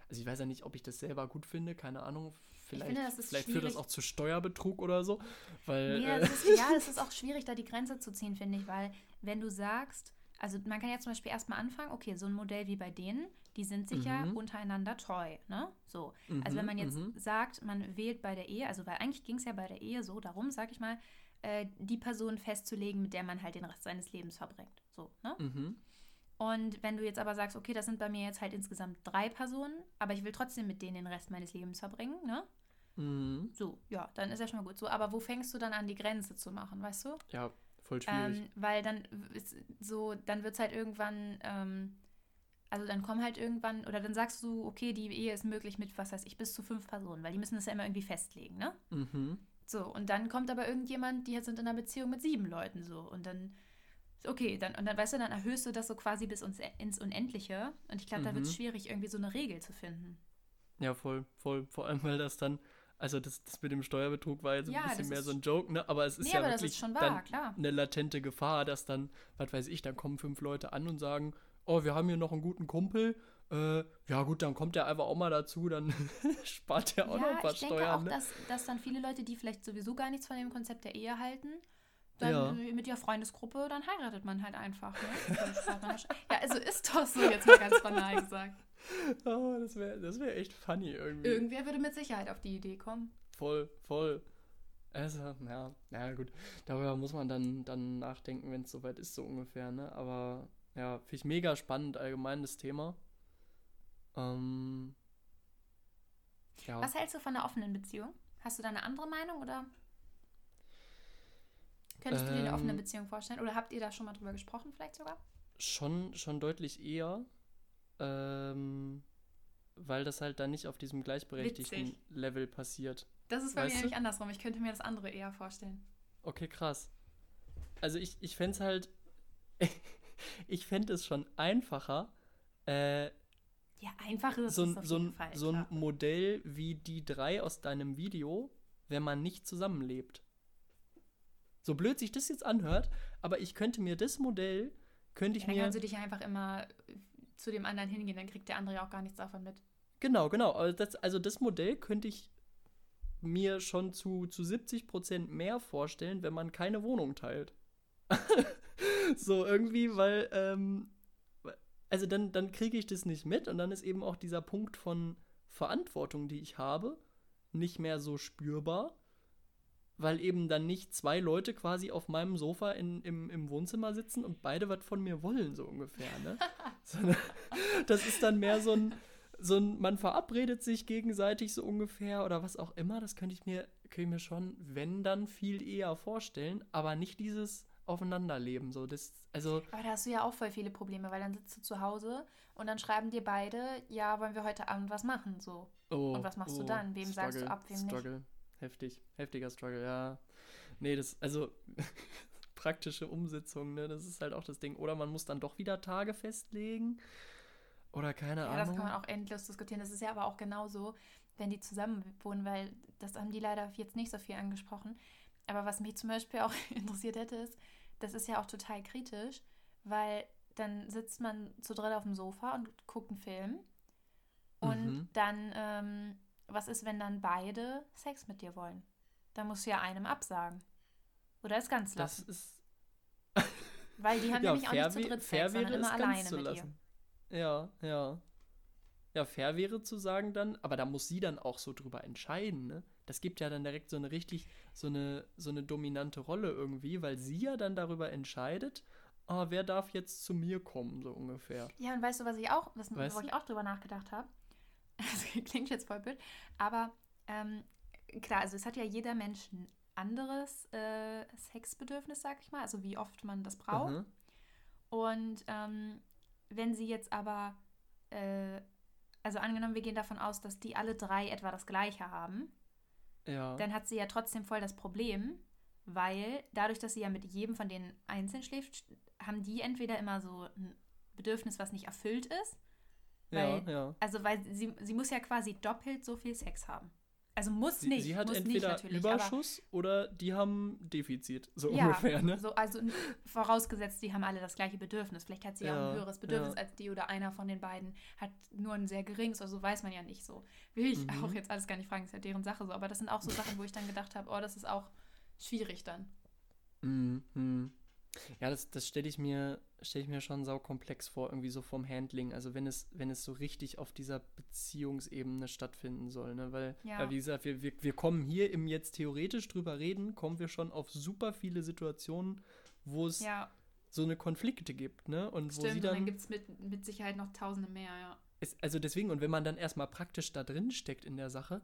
also ich weiß ja nicht, ob ich das selber gut finde, keine Ahnung. Vielleicht, finde, vielleicht führt das auch zu Steuerbetrug oder so. Weil, Nee, äh, ist, ja, es ist auch schwierig, da die Grenze zu ziehen, finde ich, weil wenn du sagst, also man kann ja zum Beispiel erstmal anfangen, okay, so ein Modell wie bei denen, die sind sich ja Mhm. untereinander treu, ne? So. Also Mhm, wenn man jetzt mhm. sagt, man wählt bei der Ehe, also weil eigentlich ging es ja bei der Ehe so darum, sag ich mal, äh, die Person festzulegen, mit der man halt den Rest seines Lebens verbringt. So, ne? mhm. Und wenn du jetzt aber sagst, okay, das sind bei mir jetzt halt insgesamt drei Personen, aber ich will trotzdem mit denen den Rest meines Lebens verbringen, ne? Mhm. So, ja, dann ist ja schon mal gut. So, aber wo fängst du dann an, die Grenze zu machen, weißt du? Ja, voll schwierig. Ähm, weil dann ist so, dann wird es halt irgendwann, ähm, also dann kommen halt irgendwann, oder dann sagst du, okay, die Ehe ist möglich mit, was weiß ich, bis zu fünf Personen, weil die müssen das ja immer irgendwie festlegen, ne? mhm. So, und dann kommt aber irgendjemand, die jetzt sind in einer Beziehung mit sieben Leuten so. Und dann, okay, dann, und dann, weißt du, dann erhöhst du das so quasi bis uns, ins Unendliche. Und ich glaube, da wird es Mhm. schwierig, irgendwie so eine Regel zu finden. Ja, voll, voll. Vor allem, weil das dann, also das, das mit dem Steuerbetrug war jetzt Ja, ein bisschen mehr so ein Joke, ne? Aber es ist Nee, ja wirklich ist schon wahr, eine latente Gefahr, dass dann, was weiß ich, dann kommen fünf Leute an und sagen, oh, wir haben hier noch einen guten Kumpel. Äh, ja gut, dann kommt der einfach auch mal dazu, dann spart der auch noch ein ja, paar ich denke Steuern. auch, ne? dass, dass dann viele Leute, die vielleicht sowieso gar nichts von dem Konzept der Ehe halten, dann Ja. mit ihrer Freundesgruppe, dann heiratet man halt einfach. Ne? Ja, ja, also ist doch so, jetzt mal ganz banal gesagt. oh, das wäre das wär echt funny irgendwie. Irgendwer würde mit Sicherheit auf die Idee kommen. Voll, voll. Also, ja, na gut. Darüber muss man dann, dann nachdenken, wenn es soweit ist, so ungefähr, ne? Aber ja, finde ich mega spannend, allgemein das Thema. Ähm, ja. Was hältst du von einer offenen Beziehung? Hast du da eine andere Meinung oder könntest du dir eine offene Ähm. Beziehung vorstellen? Oder habt ihr da schon mal drüber gesprochen, vielleicht sogar? Schon, schon deutlich eher, ähm, weil das halt dann nicht auf diesem gleichberechtigten Witzig. Level passiert. Das ist bei Weißt mir nämlich andersrum. Ich könnte mir das andere eher vorstellen. Okay, krass. Also ich, ich fände es halt, ich fände es schon einfacher, äh, Ja, einfach ist so es so ein, Fall. so ein. Modell wie die drei aus deinem Video, wenn man nicht zusammenlebt. So blöd sich das jetzt anhört, aber ich könnte mir das Modell, könnte ich Ja, dann mir. kannst du dich einfach immer äh, zu dem anderen hingehen, dann kriegt der andere ja auch gar nichts davon mit. Genau, genau. Also das, also das Modell könnte ich mir schon zu, zu 70 Prozent mehr vorstellen, wenn man keine Wohnung teilt. so irgendwie, weil, ähm, also dann, dann kriege ich das nicht mit und dann ist eben auch dieser Punkt von Verantwortung, die ich habe, nicht mehr so spürbar, weil eben dann nicht zwei Leute quasi auf meinem Sofa in, im, im Wohnzimmer sitzen und beide was von mir wollen, so ungefähr. Ne? das ist dann mehr so ein, so ein, man verabredet sich gegenseitig so ungefähr oder was auch immer. Das könnte ich mir, könnte ich mir schon, wenn dann, viel eher vorstellen, aber nicht dieses Aufeinanderleben. So, das, also aber da hast du ja auch voll viele Probleme, weil dann sitzt du zu Hause und dann schreiben dir beide, ja, wollen wir heute Abend was machen, so. Oh, und was machst oh, du dann? Wem Struggle, sagst du ab, wem Struggle. nicht? Heftig, heftiger Struggle, ja. Nee, das, also praktische Umsetzung, ne, das ist halt auch das Ding. Oder man muss dann doch wieder Tage festlegen. Oder keine ja, Ahnung. Ja, das kann man auch endlos diskutieren. Das ist ja aber auch genauso, wenn die zusammen wohnen, weil das haben die leider jetzt nicht so viel angesprochen. Aber was mich zum Beispiel auch interessiert hätte, ist, das ist ja auch total kritisch, weil dann sitzt man zu dritt auf dem Sofa und guckt einen Film. Und mhm. dann, ähm, was ist, wenn dann beide Sex mit dir wollen? Da musst du ja einem absagen. Oder es ganz lassen. Das ist. weil die haben ja, nämlich auch nicht zu dritt Sex, sondern immer alleine mit dir. Ja, ja. Ja, fair wäre zu sagen dann, aber da muss sie dann auch so drüber entscheiden, ne? Das gibt ja dann direkt so eine richtig, so eine, so eine dominante Rolle irgendwie, weil sie ja dann darüber entscheidet, oh, wer darf jetzt zu mir kommen, so ungefähr. Ja, und weißt du, was ich auch, was, wo ich auch drüber nachgedacht habe? Das klingt jetzt voll blöd, aber ähm, klar, also es hat ja jeder Mensch ein anderes äh, Sexbedürfnis, sag ich mal, also wie oft man das braucht. Mhm. Und ähm, wenn sie jetzt aber, äh, also angenommen, wir gehen davon aus, dass die alle drei etwa das gleiche haben, ja. dann hat sie ja trotzdem voll das Problem, weil dadurch, dass sie ja mit jedem von denen einzeln schläft, haben die entweder immer so ein Bedürfnis, was nicht erfüllt ist. Weil, ja, ja. Also, weil sie, sie muss ja quasi doppelt so viel Sex haben. Also muss sie, nicht. Sie hat muss entweder nicht Überschuss oder die haben Defizit, so ja, ungefähr, ne? So, also vorausgesetzt, die haben alle das gleiche Bedürfnis. Vielleicht hat sie ja, auch ein höheres Bedürfnis ja. als die oder einer von den beiden hat nur ein sehr geringes, also weiß man ja nicht so. Will ich mhm. auch jetzt alles gar nicht fragen, ist ja deren Sache so. Aber das sind auch so Sachen, wo ich dann gedacht habe, oh, das ist auch schwierig dann. Mhm. Ja, das, das stelle ich mir stelle ich mir schon saukomplex vor, irgendwie so vom Handling. Also wenn es, wenn es so richtig auf dieser Beziehungsebene stattfinden soll, ne? Weil, ja. ja wie gesagt, wir, wir, wir kommen hier im jetzt theoretisch drüber reden, kommen wir schon auf super viele Situationen, wo es ja. so eine Konflikte gibt, ne? Und Stimmt, wo sie dann, dann gibt es mit, mit Sicherheit noch tausende mehr, ja. Es, also deswegen, und wenn man dann erstmal praktisch da drin steckt in der Sache.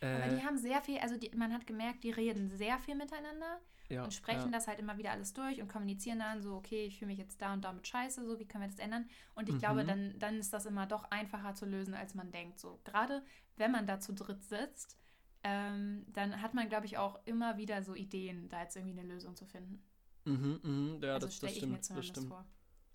Äh, Aber die haben sehr viel, also die, man hat gemerkt, die reden sehr viel miteinander ja, und sprechen ja. das halt immer wieder alles durch und kommunizieren dann so, okay, ich fühle mich jetzt da und damit scheiße, so, wie können wir das ändern? Und ich mhm. glaube, dann, dann ist das immer doch einfacher zu lösen, als man denkt. So, gerade wenn man da zu dritt sitzt, ähm, dann hat man, glaube ich, auch immer wieder so Ideen, da jetzt irgendwie eine Lösung zu finden. Mhm, mh, ja, also das, das stimmt. das stimmt. Vor.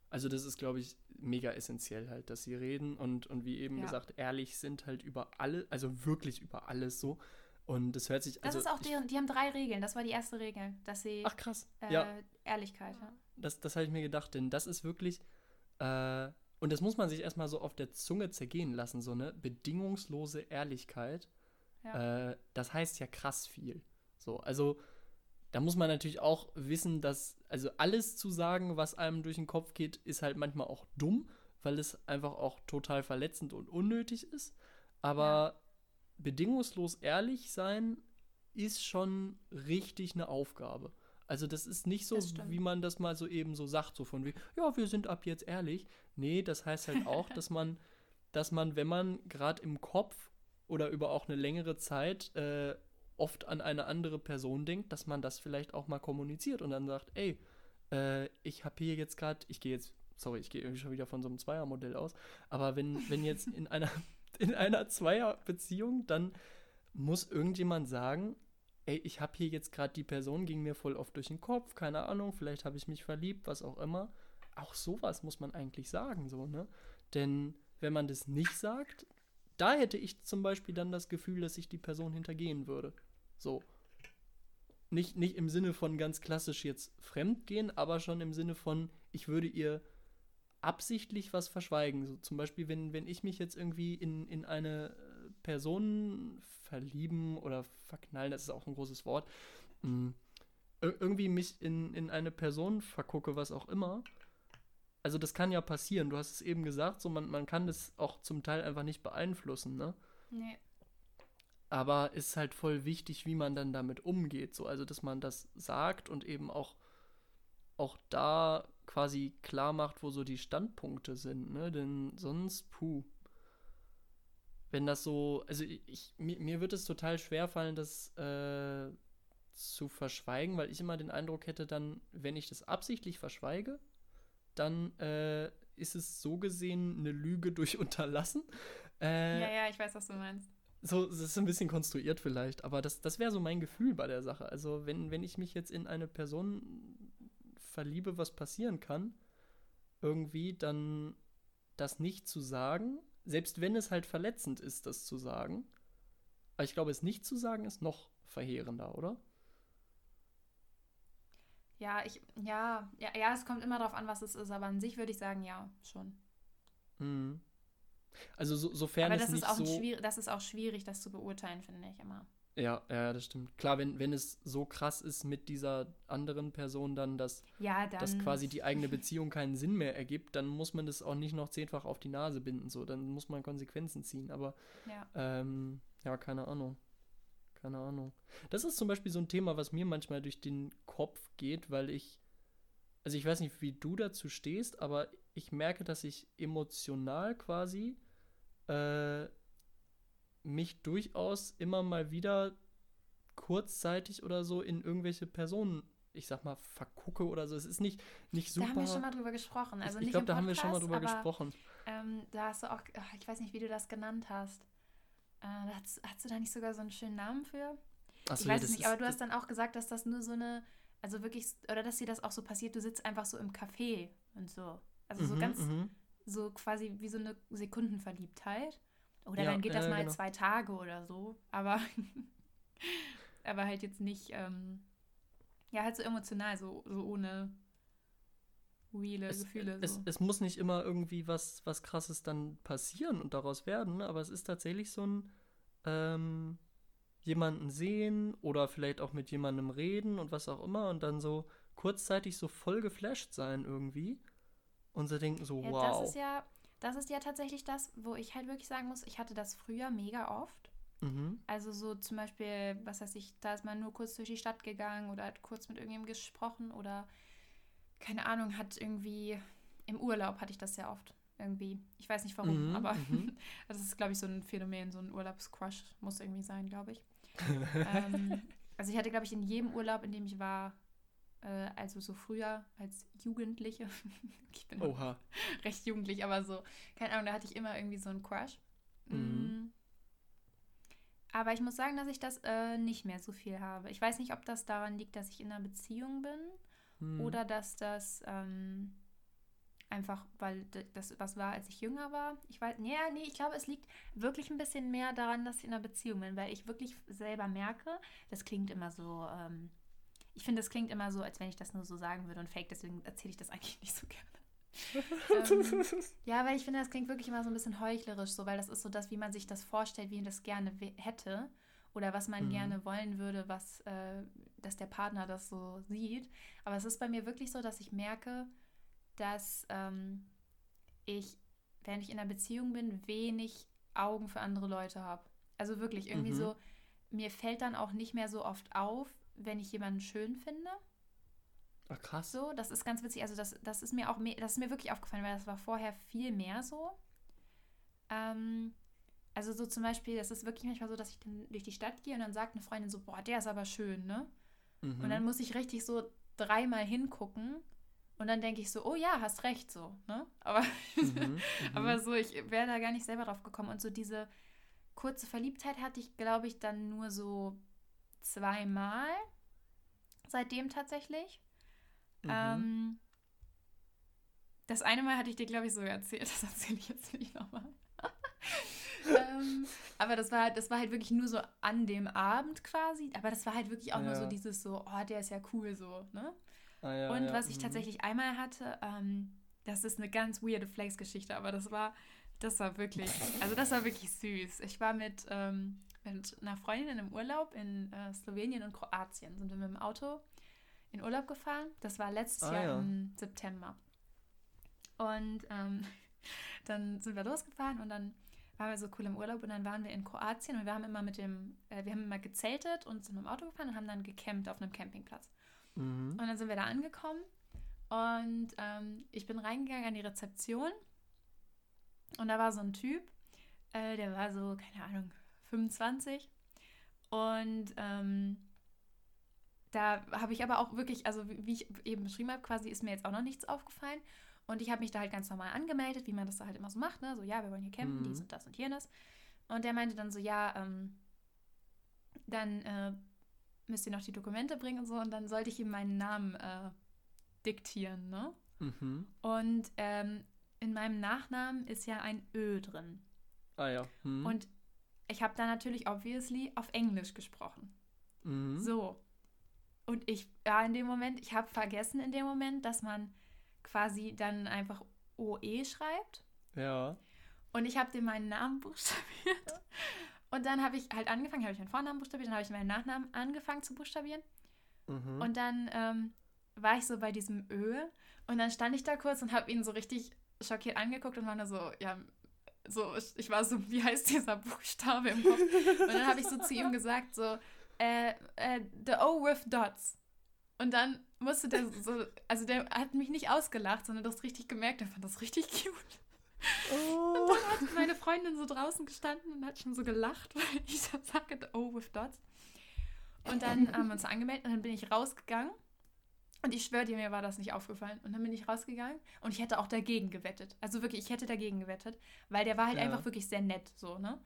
Also das ist, glaube ich, mega essentiell halt, dass sie reden und, und wie eben ja. gesagt, ehrlich sind halt über alle, also wirklich über alles so. Und das hört sich. Also das ist auch deren, die haben drei Regeln. Das war die erste Regel, dass sie. Ach krass. Äh, ja. Ehrlichkeit. Ja. Das, das habe ich mir gedacht, denn das ist wirklich. Äh, und das muss man sich erstmal so auf der Zunge zergehen lassen, so eine bedingungslose Ehrlichkeit. Ja. Äh, das heißt ja krass viel. So, also da muss man natürlich auch wissen, dass, also alles zu sagen, was einem durch den Kopf geht, ist halt manchmal auch dumm, weil es einfach auch total verletzend und unnötig ist. Aber bedingungslos ehrlich sein ist schon richtig eine Aufgabe. Also das ist nicht so, wie man das mal so eben so sagt, so von wie, ja, wir sind ab jetzt ehrlich. Nee, das heißt halt auch, dass man, dass man, wenn man gerade im Kopf oder über auch eine längere Zeit äh, oft an eine andere Person denkt, dass man das vielleicht auch mal kommuniziert und dann sagt, ey, äh, ich habe hier jetzt gerade, ich gehe jetzt, sorry, ich gehe irgendwie schon wieder von so einem Zweiermodell aus, aber wenn, wenn jetzt in einer in einer Zweierbeziehung, dann muss irgendjemand sagen, ey, ich habe hier jetzt gerade die Person, ging mir voll oft durch den Kopf, keine Ahnung, vielleicht habe ich mich verliebt, was auch immer. Auch sowas muss man eigentlich sagen, so, ne? Denn wenn man das nicht sagt, da hätte ich zum Beispiel dann das Gefühl, dass ich die Person hintergehen würde. So. Nicht, nicht im Sinne von ganz klassisch jetzt fremdgehen, aber schon im Sinne von, ich würde ihr absichtlich was verschweigen. So zum Beispiel, wenn, wenn ich mich jetzt irgendwie in, in eine Person verlieben oder verknallen, das ist auch ein großes Wort, mh, irgendwie mich in, in eine Person vergucke, was auch immer. Also das kann ja passieren. Du hast es eben gesagt, so man, man kann das auch zum Teil einfach nicht beeinflussen, ne? Nee. Aber ist halt voll wichtig, wie man dann damit umgeht. So, also dass man das sagt und eben auch, auch da quasi klar macht, wo so die Standpunkte sind, ne? Denn sonst, puh. Wenn das so, also ich, mir, mir wird es total schwer fallen, das äh, zu verschweigen, weil ich immer den Eindruck hätte, dann, wenn ich das absichtlich verschweige, dann äh, ist es so gesehen eine Lüge durch Unterlassen. Äh, ja, ja, ich weiß, was du meinst. So, das ist ein bisschen konstruiert vielleicht, aber das, das wäre so mein Gefühl bei der Sache. Also, wenn, wenn ich mich jetzt in eine Person verliebe, was passieren kann, irgendwie, dann das nicht zu sagen, selbst wenn es halt verletzend ist, das zu sagen. Aber ich glaube, es nicht zu sagen, ist noch verheerender, oder? Ja, ich, ja, ja, ja, es kommt immer darauf an, was es ist, aber an sich würde ich sagen, ja, schon. Mhm. Also so, sofern aber das es nicht ist auch so... schwierig, das ist auch schwierig, das zu beurteilen, finde ich immer. Ja, ja, das stimmt. Klar, wenn, wenn es so krass ist mit dieser anderen Person dann, dass, ja, dann dass quasi die eigene Beziehung keinen Sinn mehr ergibt, dann muss man das auch nicht noch zehnfach auf die Nase binden. So, dann muss man Konsequenzen ziehen. Aber ja, ähm, ja keine Ahnung. Keine Ahnung. Das ist zum Beispiel so ein Thema, was mir manchmal durch den Kopf geht, weil ich, also ich weiß nicht, wie du dazu stehst, aber ich merke, dass ich emotional quasi äh, mich durchaus immer mal wieder kurzzeitig oder so in irgendwelche Personen, ich sag mal, vergucke oder so. Es ist nicht, nicht super. da haben wir schon mal drüber gesprochen. Also ich glaube, da haben wir schon mal drüber aber, gesprochen. Ähm, da hast du auch, ach, ich weiß nicht, wie du das genannt hast. Äh, hast, hast du da nicht sogar so einen schönen Namen für? Achso, ich ja, weiß das es nicht, aber du hast dann auch gesagt, dass das nur so eine, also wirklich, oder dass dir das auch so passiert, du sitzt einfach so im Café und so. Also so Mhm, ganz, mhm. so quasi wie so eine Sekundenverliebtheit. Oder Ja, dann geht das ja, mal genau. zwei Tage oder so. Aber, aber halt jetzt nicht, ähm, ja, halt so emotional, so, so ohne reale es, Gefühle. es, so. es muss nicht immer irgendwie was, was krasses dann passieren und daraus werden, ne? aber es ist tatsächlich so ein ähm, jemanden sehen oder vielleicht auch mit jemandem reden und was auch immer und dann so kurzzeitig so voll geflasht sein irgendwie und so denken so, ja, wow. das ist ja, das ist ja tatsächlich das, wo ich halt wirklich sagen muss, ich hatte das früher mega oft. mhm. Also so zum Beispiel, was weiß ich, da ist man nur kurz durch die Stadt gegangen oder hat kurz mit irgendjemandem gesprochen oder keine Ahnung, hat irgendwie im Urlaub hatte ich das sehr oft irgendwie. Ich weiß nicht warum, Mhm, aber mhm. das ist, glaube ich, so ein Phänomen, so ein Urlaubscrush muss irgendwie sein, glaube ich. ähm, also ich hatte, glaube ich, in jedem Urlaub, in dem ich war, also so früher als Jugendliche, ich bin Oha. recht jugendlich, aber so, keine Ahnung, da hatte ich immer irgendwie so einen Crush. Mhm. Mm. Aber ich muss sagen, dass ich das äh, nicht mehr so viel habe. Ich weiß nicht, ob das daran liegt, dass ich in einer Beziehung bin Hm. oder dass das ähm, einfach, weil das was war, als ich jünger war. Ich weiß, nee, nee, ich glaube, es liegt wirklich ein bisschen mehr daran, dass ich in einer Beziehung bin, weil ich wirklich selber merke, das klingt immer so, ähm, ich finde, das klingt immer so, als wenn ich das nur so sagen würde und fake, deswegen erzähle ich das eigentlich nicht so gerne. ähm, ja, weil ich finde, das klingt wirklich immer so ein bisschen heuchlerisch, so, weil das ist so das, wie man sich das vorstellt, wie man das gerne hätte oder was man Mhm. gerne wollen würde, was, äh, dass der Partner das so sieht. Aber es ist bei mir wirklich so, dass ich merke, dass ähm, ich, wenn ich in einer Beziehung bin, wenig Augen für andere Leute habe. Also wirklich irgendwie Mhm. so, mir fällt dann auch nicht mehr so oft auf, wenn ich jemanden schön finde. Ach, krass. So, das ist ganz witzig. Also das, das ist mir auch, das ist mir wirklich aufgefallen, weil das war vorher viel mehr so. Ähm, also so zum Beispiel, das ist wirklich manchmal so, dass ich dann durch die Stadt gehe und dann sagt eine Freundin so, boah, der ist aber schön, ne? Mhm. Und dann muss ich richtig so dreimal hingucken und dann denke ich so, oh ja, hast recht, so, ne? Aber, Mhm, mhm. aber so, ich wäre da gar nicht selber drauf gekommen. Und so diese kurze Verliebtheit hatte ich, glaube ich, dann nur so zweimal seitdem tatsächlich. Mhm. Ähm, das eine Mal hatte ich dir, glaube ich, so erzählt. Das erzähle ich jetzt nicht nochmal. ähm, aber das war, halt- das war halt wirklich nur so an dem Abend quasi. Aber das war halt wirklich auch nur so Ja. dieses so, oh, der ist ja cool so, ne? Ah, ja, Und ja, was ich mhm. tatsächlich einmal hatte, ähm, das ist eine ganz weirde Flakes-Geschichte, aber das war, Das war wirklich, also das war wirklich süß. Ich war mit, ähm, mit einer Freundin im Urlaub in äh, Slowenien und Kroatien. Sind wir mit dem Auto in Urlaub gefahren. Das war letztes Ah, Jahr ja. im September. Und ähm, dann sind wir losgefahren und dann waren wir so cool im Urlaub und dann waren wir in Kroatien und wir haben immer mit dem, äh, wir haben immer gezeltet und sind mit dem Auto gefahren und haben dann gecampt auf einem Campingplatz. Mhm. Und dann sind wir da angekommen und ähm, ich bin reingegangen an die Rezeption und da war so ein Typ, äh, der war so, keine Ahnung, 25 und ähm, da habe ich aber auch wirklich, also wie wie ich eben beschrieben habe, quasi ist mir jetzt auch noch nichts aufgefallen und ich habe mich da halt ganz normal angemeldet, wie man das da halt immer so macht, ne? so ja, wir wollen hier campen, Mhm. dies und das und jenes und der meinte dann so, ja, ähm, dann äh, müsst ihr noch die Dokumente bringen und so. Und dann sollte ich ihm meinen Namen äh, diktieren, ne? Mhm. Und ähm, in meinem Nachnamen ist ja ein Ö drin. Ah ja. Mhm. Und ich habe da natürlich obviously auf Englisch gesprochen. Mhm. So. Und ich, ja, in dem Moment, ich habe vergessen in dem Moment, dass man quasi dann einfach OE schreibt. Ja. Und ich habe dem meinen Namen buchstabiert. Und dann habe ich halt angefangen, habe ich meinen Vornamen buchstabiert, dann habe ich meinen Nachnamen angefangen zu buchstabieren. Mhm. Und dann ähm, war ich so bei diesem Ö und dann stand ich da kurz und habe ihn so richtig schockiert angeguckt und war nur so, ja, so, ich, war so, wie heißt dieser Buchstabe im Kopf? Und dann habe ich so zu ihm gesagt, so, äh, äh, the O with dots. Und dann musste der so, also der hat mich nicht ausgelacht, sondern das richtig gemerkt, er fand das richtig cute. oh. Hat meine Freundin so draußen gestanden und hat schon so gelacht, weil ich so sage, the O with dots. Und dann haben wir uns angemeldet und dann bin ich rausgegangen. Und ich schwöre dir, mir war das nicht aufgefallen. Und dann bin ich rausgegangen und ich hätte auch dagegen gewettet. Also wirklich, ich hätte dagegen gewettet, weil der war halt Ja. einfach wirklich sehr nett, so, ne?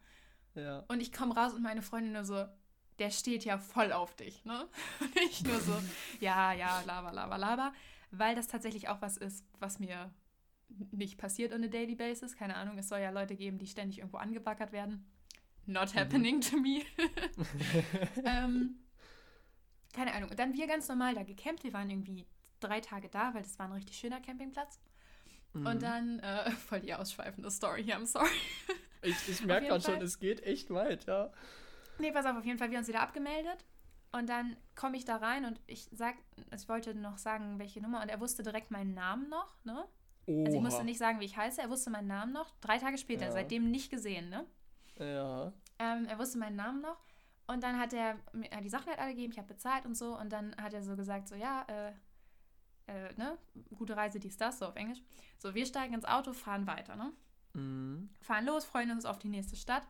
Ja. Und ich komme raus und meine Freundin nur so, der steht ja voll auf dich, ne? Und ich nur so, ja, ja, laber, laber, laber. Weil das tatsächlich auch was ist, was mir nicht passiert on a daily basis. Keine Ahnung, es soll ja Leute geben, die ständig irgendwo angebaggert werden. Not happening to me. ähm, keine Ahnung. Und dann wir ganz normal da gecampt. Wir waren irgendwie drei Tage da, weil das war ein richtig schöner Campingplatz. Mhm. Und dann, äh, voll die ausschweifende Story hier, I'm sorry. Ich, ich merke gerade schon, es geht echt weit, ja. Nee, pass auf, auf jeden Fall, wir haben uns wieder abgemeldet. Und dann komme ich da rein und ich sag, ich wollte noch sagen, welche Nummer. Und er wusste direkt meinen Namen noch, ne? Also ich musste Oha. nicht sagen, wie ich heiße. Er wusste meinen Namen noch. Drei Tage später, Ja. seitdem nicht gesehen, ne? Ja. Ähm, er wusste meinen Namen noch. Und dann hat er mir die Sachen halt alle gegeben, ich habe bezahlt und so. Und dann hat er so gesagt, so ja, äh, äh, ne, gute Reise, dies, das, so auf Englisch. So, wir steigen ins Auto, fahren weiter, ne? Mhm. Fahren los, freuen uns auf die nächste Stadt.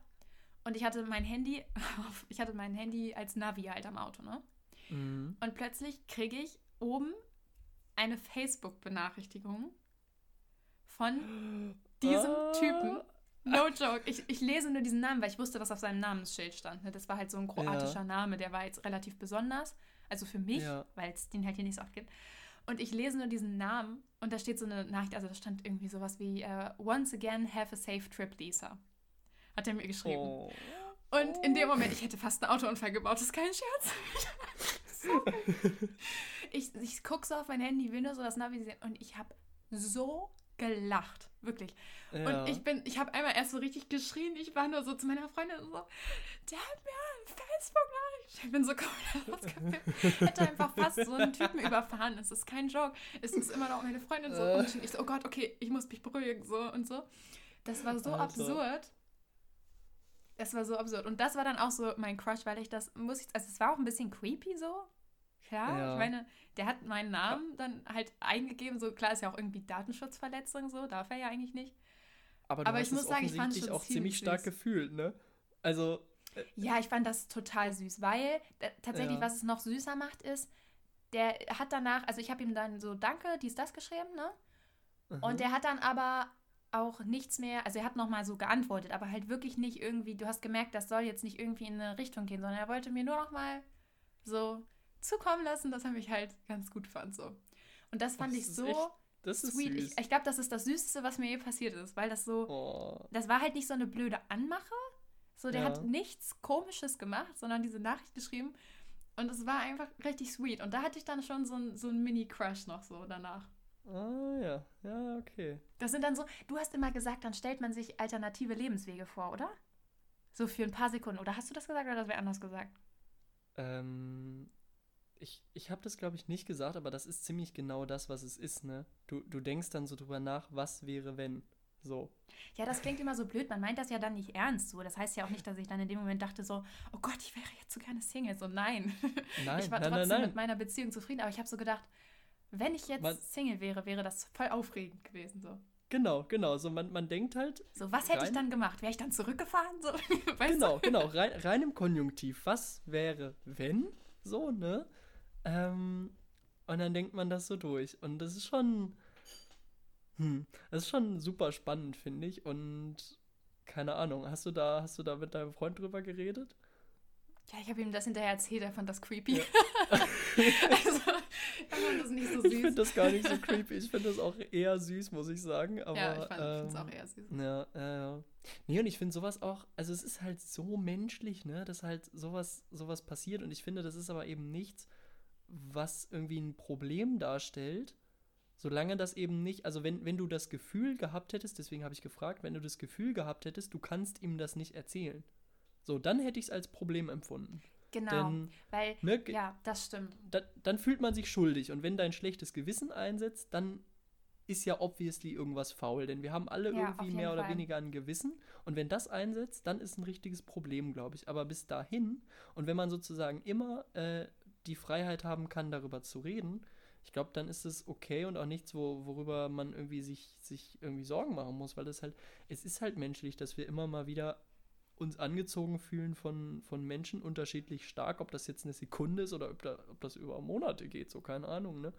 Und ich hatte mein Handy, ich hatte mein Handy als Navi halt am Auto, ne? Mhm. Und plötzlich kriege ich oben eine Facebook-Benachrichtigung von diesem Ah. Typen. No joke. Ich, ich lese nur diesen Namen, weil ich wusste, was auf seinem Namensschild stand. ne? Das war halt so ein kroatischer Ja. Name, der war jetzt relativ besonders. Also für mich, Ja. weil es den halt hier nicht so oft gibt. Und ich lese nur diesen Namen und da steht so eine Nachricht, also da stand irgendwie sowas wie äh, Once again have a safe trip, Lisa. Hat er mir geschrieben. Oh. Und in dem Moment, ich hätte fast einen Autounfall gebaut, das ist kein Scherz. Ich ich gucke so auf mein Handy, will nur so das Navi sehen und ich habe so gelacht. Wirklich. Ja. Und ich bin, ich habe einmal erst so richtig geschrien. Ich war nur so zu meiner Freundin so, der hat mir Facebook-Nachricht. Ich bin so komplett. Hätte einfach fast so einen Typen überfahren. Es ist kein Joke. Es ist immer noch meine Freundin so. Äh. Und ich so, oh Gott, okay, ich muss mich beruhigen. So und so. Das war so Alter. absurd. Es war so absurd. Und das war dann auch so mein Crush, weil ich das, muss ich, also es war auch ein bisschen creepy so. Klar, Ja. ich meine, der hat meinen Namen dann halt eingegeben. So, klar ist ja auch irgendwie Datenschutzverletzung so, darf er ja eigentlich nicht. aber du aber ich muss es sagen, ich fand schon auch ziemlich ziemlich stark süß. gefühlt, ne? Also, Ja, ich fand das total süß, weil äh, tatsächlich, Ja. was es noch süßer macht, ist, der hat danach, also ich habe ihm dann so Danke, dies, das geschrieben, ne? mhm. Und der hat dann aber auch nichts mehr, also er hat nochmal so geantwortet, aber halt wirklich nicht irgendwie, du hast gemerkt, das soll jetzt nicht irgendwie in eine Richtung gehen, sondern er wollte mir nur nochmal so zukommen lassen, dass er mich halt ganz gut fand, so. Und das fand Das ich so echt das ist sweet. süß. Ich, ich glaube, das ist das Süßeste, was mir je passiert ist, weil das so, oh. das war halt nicht so eine blöde Anmache. So, der Ja. hat nichts Komisches gemacht, sondern diese Nachricht geschrieben. Und es war einfach richtig sweet. Und da hatte ich dann schon so ein, so ein Mini-Crush noch so danach. Ah, ja. Ja, okay. Das sind dann so, du hast immer gesagt, dann stellt man sich alternative Lebenswege vor, oder? So für ein paar Sekunden. Oder hast du das gesagt oder das wäre anders gesagt? Ähm, ich ich habe das, glaube ich, nicht gesagt, aber das ist ziemlich genau das, was es ist, ne? Du, du denkst dann so drüber nach, was wäre, wenn. So. Ja, das klingt immer so blöd. Man meint das ja dann nicht ernst so. Das heißt ja auch nicht, dass ich dann in dem Moment dachte so, oh Gott, ich wäre jetzt so gerne Single. So, nein. Nein, ich war nein, trotzdem nein, mit meiner Beziehung zufrieden. Aber ich habe so gedacht, wenn ich jetzt Man- Single wäre, wäre das voll aufregend gewesen. So, Genau, genau. So, man, man denkt halt, so was hätte ich Rein- dann gemacht? Wäre ich dann zurückgefahren? So, genau, du? genau, rein, rein im Konjunktiv. Was wäre, wenn? So, ne? Ähm, und dann denkt man das so durch. Und das ist schon, hm, das ist schon super spannend, finde ich. Und keine Ahnung, hast du da, hast du da mit deinem Freund drüber geredet? Ja, ich habe ihm das hinterher erzählt. Er fand das creepy. Ja. also, er fand das nicht so Ich finde süß. das gar nicht so creepy. Ich finde das auch eher süß, muss ich sagen. Aber, ja, ich finde es ähm, auch eher süß. Ja, ja, ja. Nee, und ich finde sowas auch, also es ist halt so menschlich, ne, dass halt sowas, sowas passiert. Und ich finde, das ist aber eben nichts, was irgendwie ein Problem darstellt, solange das eben nicht, also wenn, wenn du das Gefühl gehabt hättest, deswegen habe ich gefragt, wenn du das Gefühl gehabt hättest, du kannst ihm das nicht erzählen. So, dann hätte ich es als Problem empfunden. Genau, Denn, weil, ne, ja, das stimmt. da, dann fühlt man sich schuldig. Und wenn dein schlechtes Gewissen einsetzt, dann ist ja obviously irgendwas faul. Denn wir haben alle Ja, irgendwie mehr oder Fall. weniger ein Gewissen. Und wenn das einsetzt, dann ist ein richtiges Problem, glaube ich. Aber bis dahin, und wenn man sozusagen immer äh, die Freiheit haben kann, darüber zu reden, ich glaube, dann ist es okay und auch nichts, wo, worüber man irgendwie sich, sich irgendwie Sorgen machen muss, weil das halt, es ist halt menschlich, dass wir immer mal wieder uns angezogen fühlen von, von Menschen unterschiedlich stark, ob das jetzt eine Sekunde ist oder ob, da, ob das über Monate geht, so keine Ahnung, ne?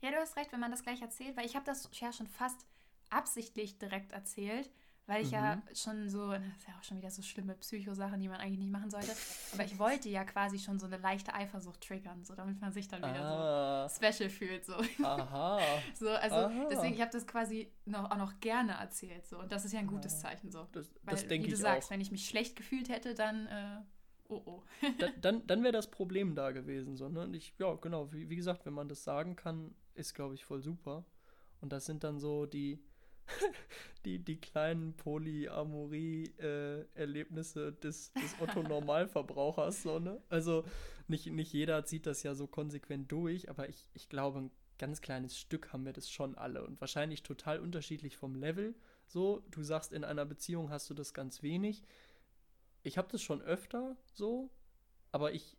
Ja, du hast recht, wenn man das gleich erzählt, weil ich habe das ja schon fast absichtlich direkt erzählt, weil ich ja schon so, das ist ja auch schon wieder so schlimme Psychosachen, die man eigentlich nicht machen sollte, aber ich wollte ja quasi schon so eine leichte Eifersucht triggern, so damit man sich dann wieder Ah, so special fühlt, so. aha. So, also Aha. deswegen, ich habe das quasi noch, auch noch gerne erzählt, so und das ist ja ein gutes Zeichen, so. Das, Weil, das denke wie du ich sagst, auch. wenn ich mich schlecht gefühlt hätte, dann, äh, oh oh. Da, dann dann wäre das Problem da gewesen, so, ne? Und ich, ja, genau, wie, wie gesagt, wenn man das sagen kann, ist, glaube ich, voll super. Und das sind dann so die, die, die kleinen Polyamorie-Erlebnisse des, des Otto-Normalverbrauchers, so, ne? Also nicht, nicht jeder zieht das ja so konsequent durch, aber ich, ich glaube, ein ganz kleines Stück haben wir das schon alle und wahrscheinlich total unterschiedlich vom Level. So, du sagst, in einer Beziehung hast du das ganz wenig. Ich habe das schon öfter so, aber ich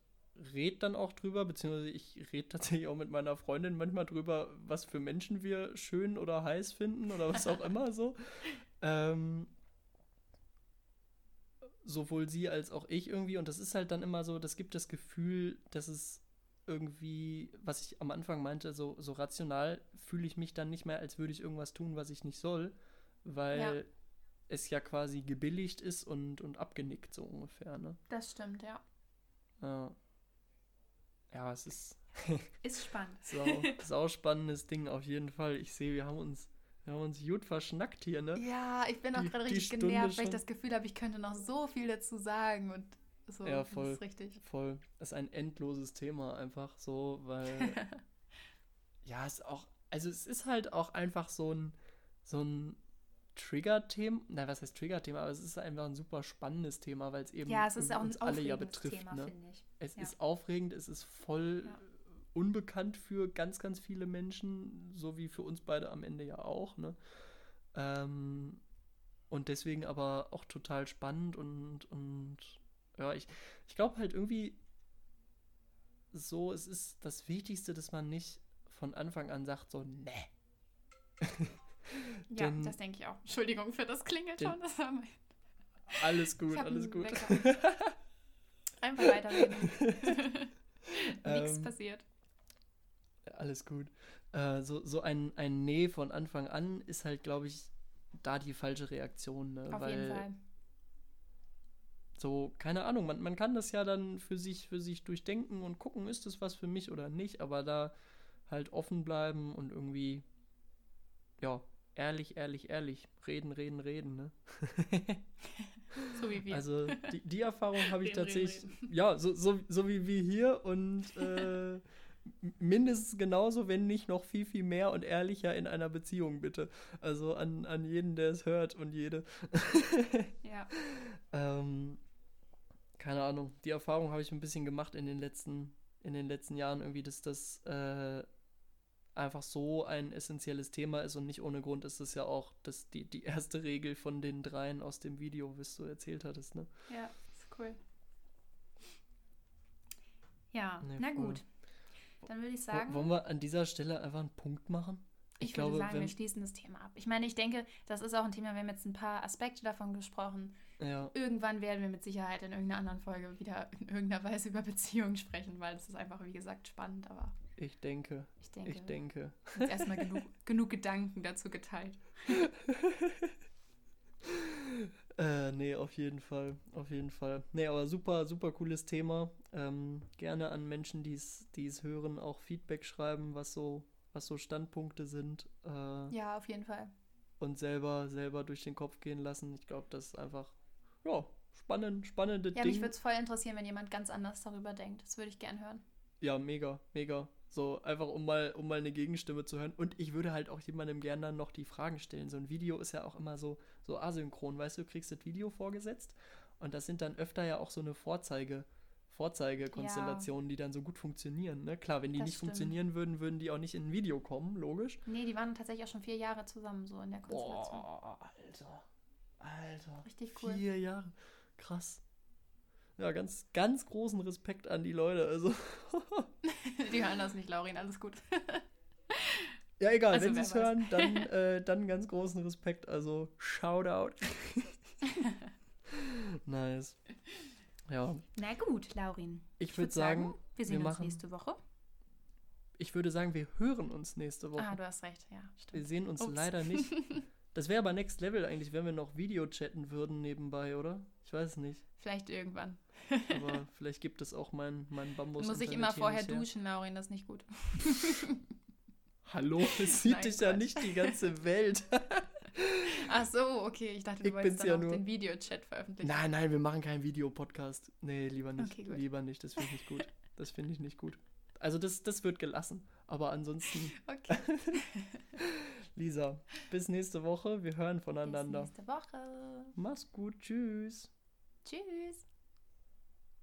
rede dann auch drüber, beziehungsweise ich rede tatsächlich auch mit meiner Freundin manchmal drüber, was für Menschen wir schön oder heiß finden oder was auch immer so. Ähm, sowohl sie als auch ich irgendwie. Und das ist halt dann immer so, das gibt das Gefühl, dass es irgendwie, was ich am Anfang meinte, so, so rational fühle ich mich dann nicht mehr, als würde ich irgendwas tun, was ich nicht soll, weil Ja. es ja quasi gebilligt ist und, und abgenickt, so ungefähr, ne? Das stimmt, ja. Ja. Ja, es ist Ist spannend. sau, sau spannendes Ding auf jeden Fall. Ich sehe, wir haben uns, wir haben uns gut verschnackt hier, ne? Ja, ich bin auch gerade richtig genervt, weil ich schon. das Gefühl habe, ich könnte noch so viel dazu sagen und so. Ja, Das voll. ist richtig. Voll. Das ist ein endloses Thema einfach so, weil ja, es ist auch, also es ist halt auch einfach so ein, so ein Trigger-Thema, na, was heißt Trigger-Thema, aber es ist einfach ein super spannendes Thema, weil es eben Ja, es ist auch ein uns alle ja betrifft, Thema, ne? Es Ja. ist aufregend, es ist voll Ja. unbekannt für ganz, ganz viele Menschen, so wie für uns beide am Ende ja auch, ne? Ähm, und deswegen aber auch total spannend und, und ja, ich, ich glaube halt irgendwie so, es ist das Wichtigste, dass man nicht von Anfang an sagt, so, ne. Ja, das denke ich auch. Entschuldigung für das Klingelton. Das war mein, Alles gut, alles gut. Einfach weiterreden. Nichts Ähm, passiert. Alles gut. Äh, so, so ein, ein Nee von Anfang an ist halt, glaube ich, da die falsche Reaktion, ne? Auf Weil jeden Fall. so, keine Ahnung, man, man kann das ja dann für sich, für sich durchdenken und gucken, ist das was für mich oder nicht, aber da halt offen bleiben und irgendwie, ja, ehrlich, ehrlich, ehrlich, reden, reden, reden, ne? So wie wir. Also die, die Erfahrung habe ich Reden, reden, tatsächlich, ja, so, so, so wie wir hier und äh, mindestens genauso, wenn nicht noch viel, viel mehr und ehrlicher in einer Beziehung, bitte. Also an, an jeden, der es hört und jede. Ja. ähm, keine Ahnung. Die Erfahrung habe ich ein bisschen gemacht in den letzten, in den letzten Jahren irgendwie, dass das äh, einfach so ein essentielles Thema ist und nicht ohne Grund ist es ja auch das, die, die erste Regel von den dreien aus dem Video, was du erzählt hattest, ne? Ja, ist cool. Ja, Nee, na gut. Dann würde ich sagen, Wollen wir an dieser Stelle einfach einen Punkt machen? ich, ich glaube, würde sagen, wir schließen das Thema ab. Ich meine, ich denke, das ist auch ein Thema, wir haben jetzt ein paar Aspekte davon gesprochen. Ja, Irgendwann werden wir mit Sicherheit in irgendeiner anderen Folge wieder in irgendeiner Weise über Beziehungen sprechen, weil es ist einfach, wie gesagt, spannend. Aber ich denke, ich denke, ich denke. jetzt erstmal genug, genug Gedanken dazu geteilt. Äh, nee, auf jeden Fall, auf jeden Fall. Nee, aber super, super cooles Thema. Ähm, gerne an Menschen, die es hören, auch Feedback schreiben, was so, was so Standpunkte sind. Äh, Ja, auf jeden Fall. und selber, selber durch den Kopf gehen lassen. Ich glaube, das ist einfach, ja, spannend, spannende Ja, mich Ding. würde es voll interessieren, wenn jemand ganz anders darüber denkt. Das würde ich gern hören. Ja, mega, mega. So, einfach um mal, um mal eine Gegenstimme zu hören. Und ich würde halt auch jemandem gerne dann noch die Fragen stellen. So ein Video ist ja auch immer so, so asynchron, weißt du, du kriegst das Video vorgesetzt und das sind dann öfter ja auch so eine Vorzeige, Vorzeigekonstellationen, die dann so gut funktionieren. Ne? Klar, wenn die Das nicht stimmt. funktionieren würden, würden die auch nicht in ein Video kommen, logisch. Nee, die waren tatsächlich auch schon vier Jahre zusammen, so in der Konstellation. Boah, Alter. Alter. Richtig cool. Vier Jahre. Krass. Ja, ganz, ganz großen Respekt an die Leute. Also, Die hören das nicht, Laurin, alles gut. ja, egal, Also, wenn sie es hören, dann, äh, dann ganz großen Respekt. Also, Shoutout. nice. Ja, Na gut, Laurin. ich würde sagen, wir sehen wir uns machen- nächste Woche. ich würde sagen, wir hören uns nächste Woche. Ah, du hast recht, ja, wir stimmt. sehen uns Ups. leider nicht. Das wäre aber Next Level eigentlich, wenn wir noch Video chatten würden nebenbei, oder? Ich weiß es nicht. Vielleicht irgendwann. Aber vielleicht gibt es auch mein, mein Bambus. Muss ich immer vorher duschen, Laurin, das ist nicht gut. Hallo, es sieht Nein, dich ja nicht die ganze Welt. Ach so, okay, ich dachte, du Ich wolltest dann ja auch nur. den Videochat veröffentlichen. nein, nein, wir machen keinen Videopodcast. Nee, lieber nicht. Okay, lieber nicht, das finde ich nicht gut. Das finde ich nicht gut. Also das, das wird gelassen. Aber ansonsten, Okay, Lisa, bis nächste Woche. Wir hören bis voneinander. nächste Woche. Mach's gut. Tschüss. Tschüss.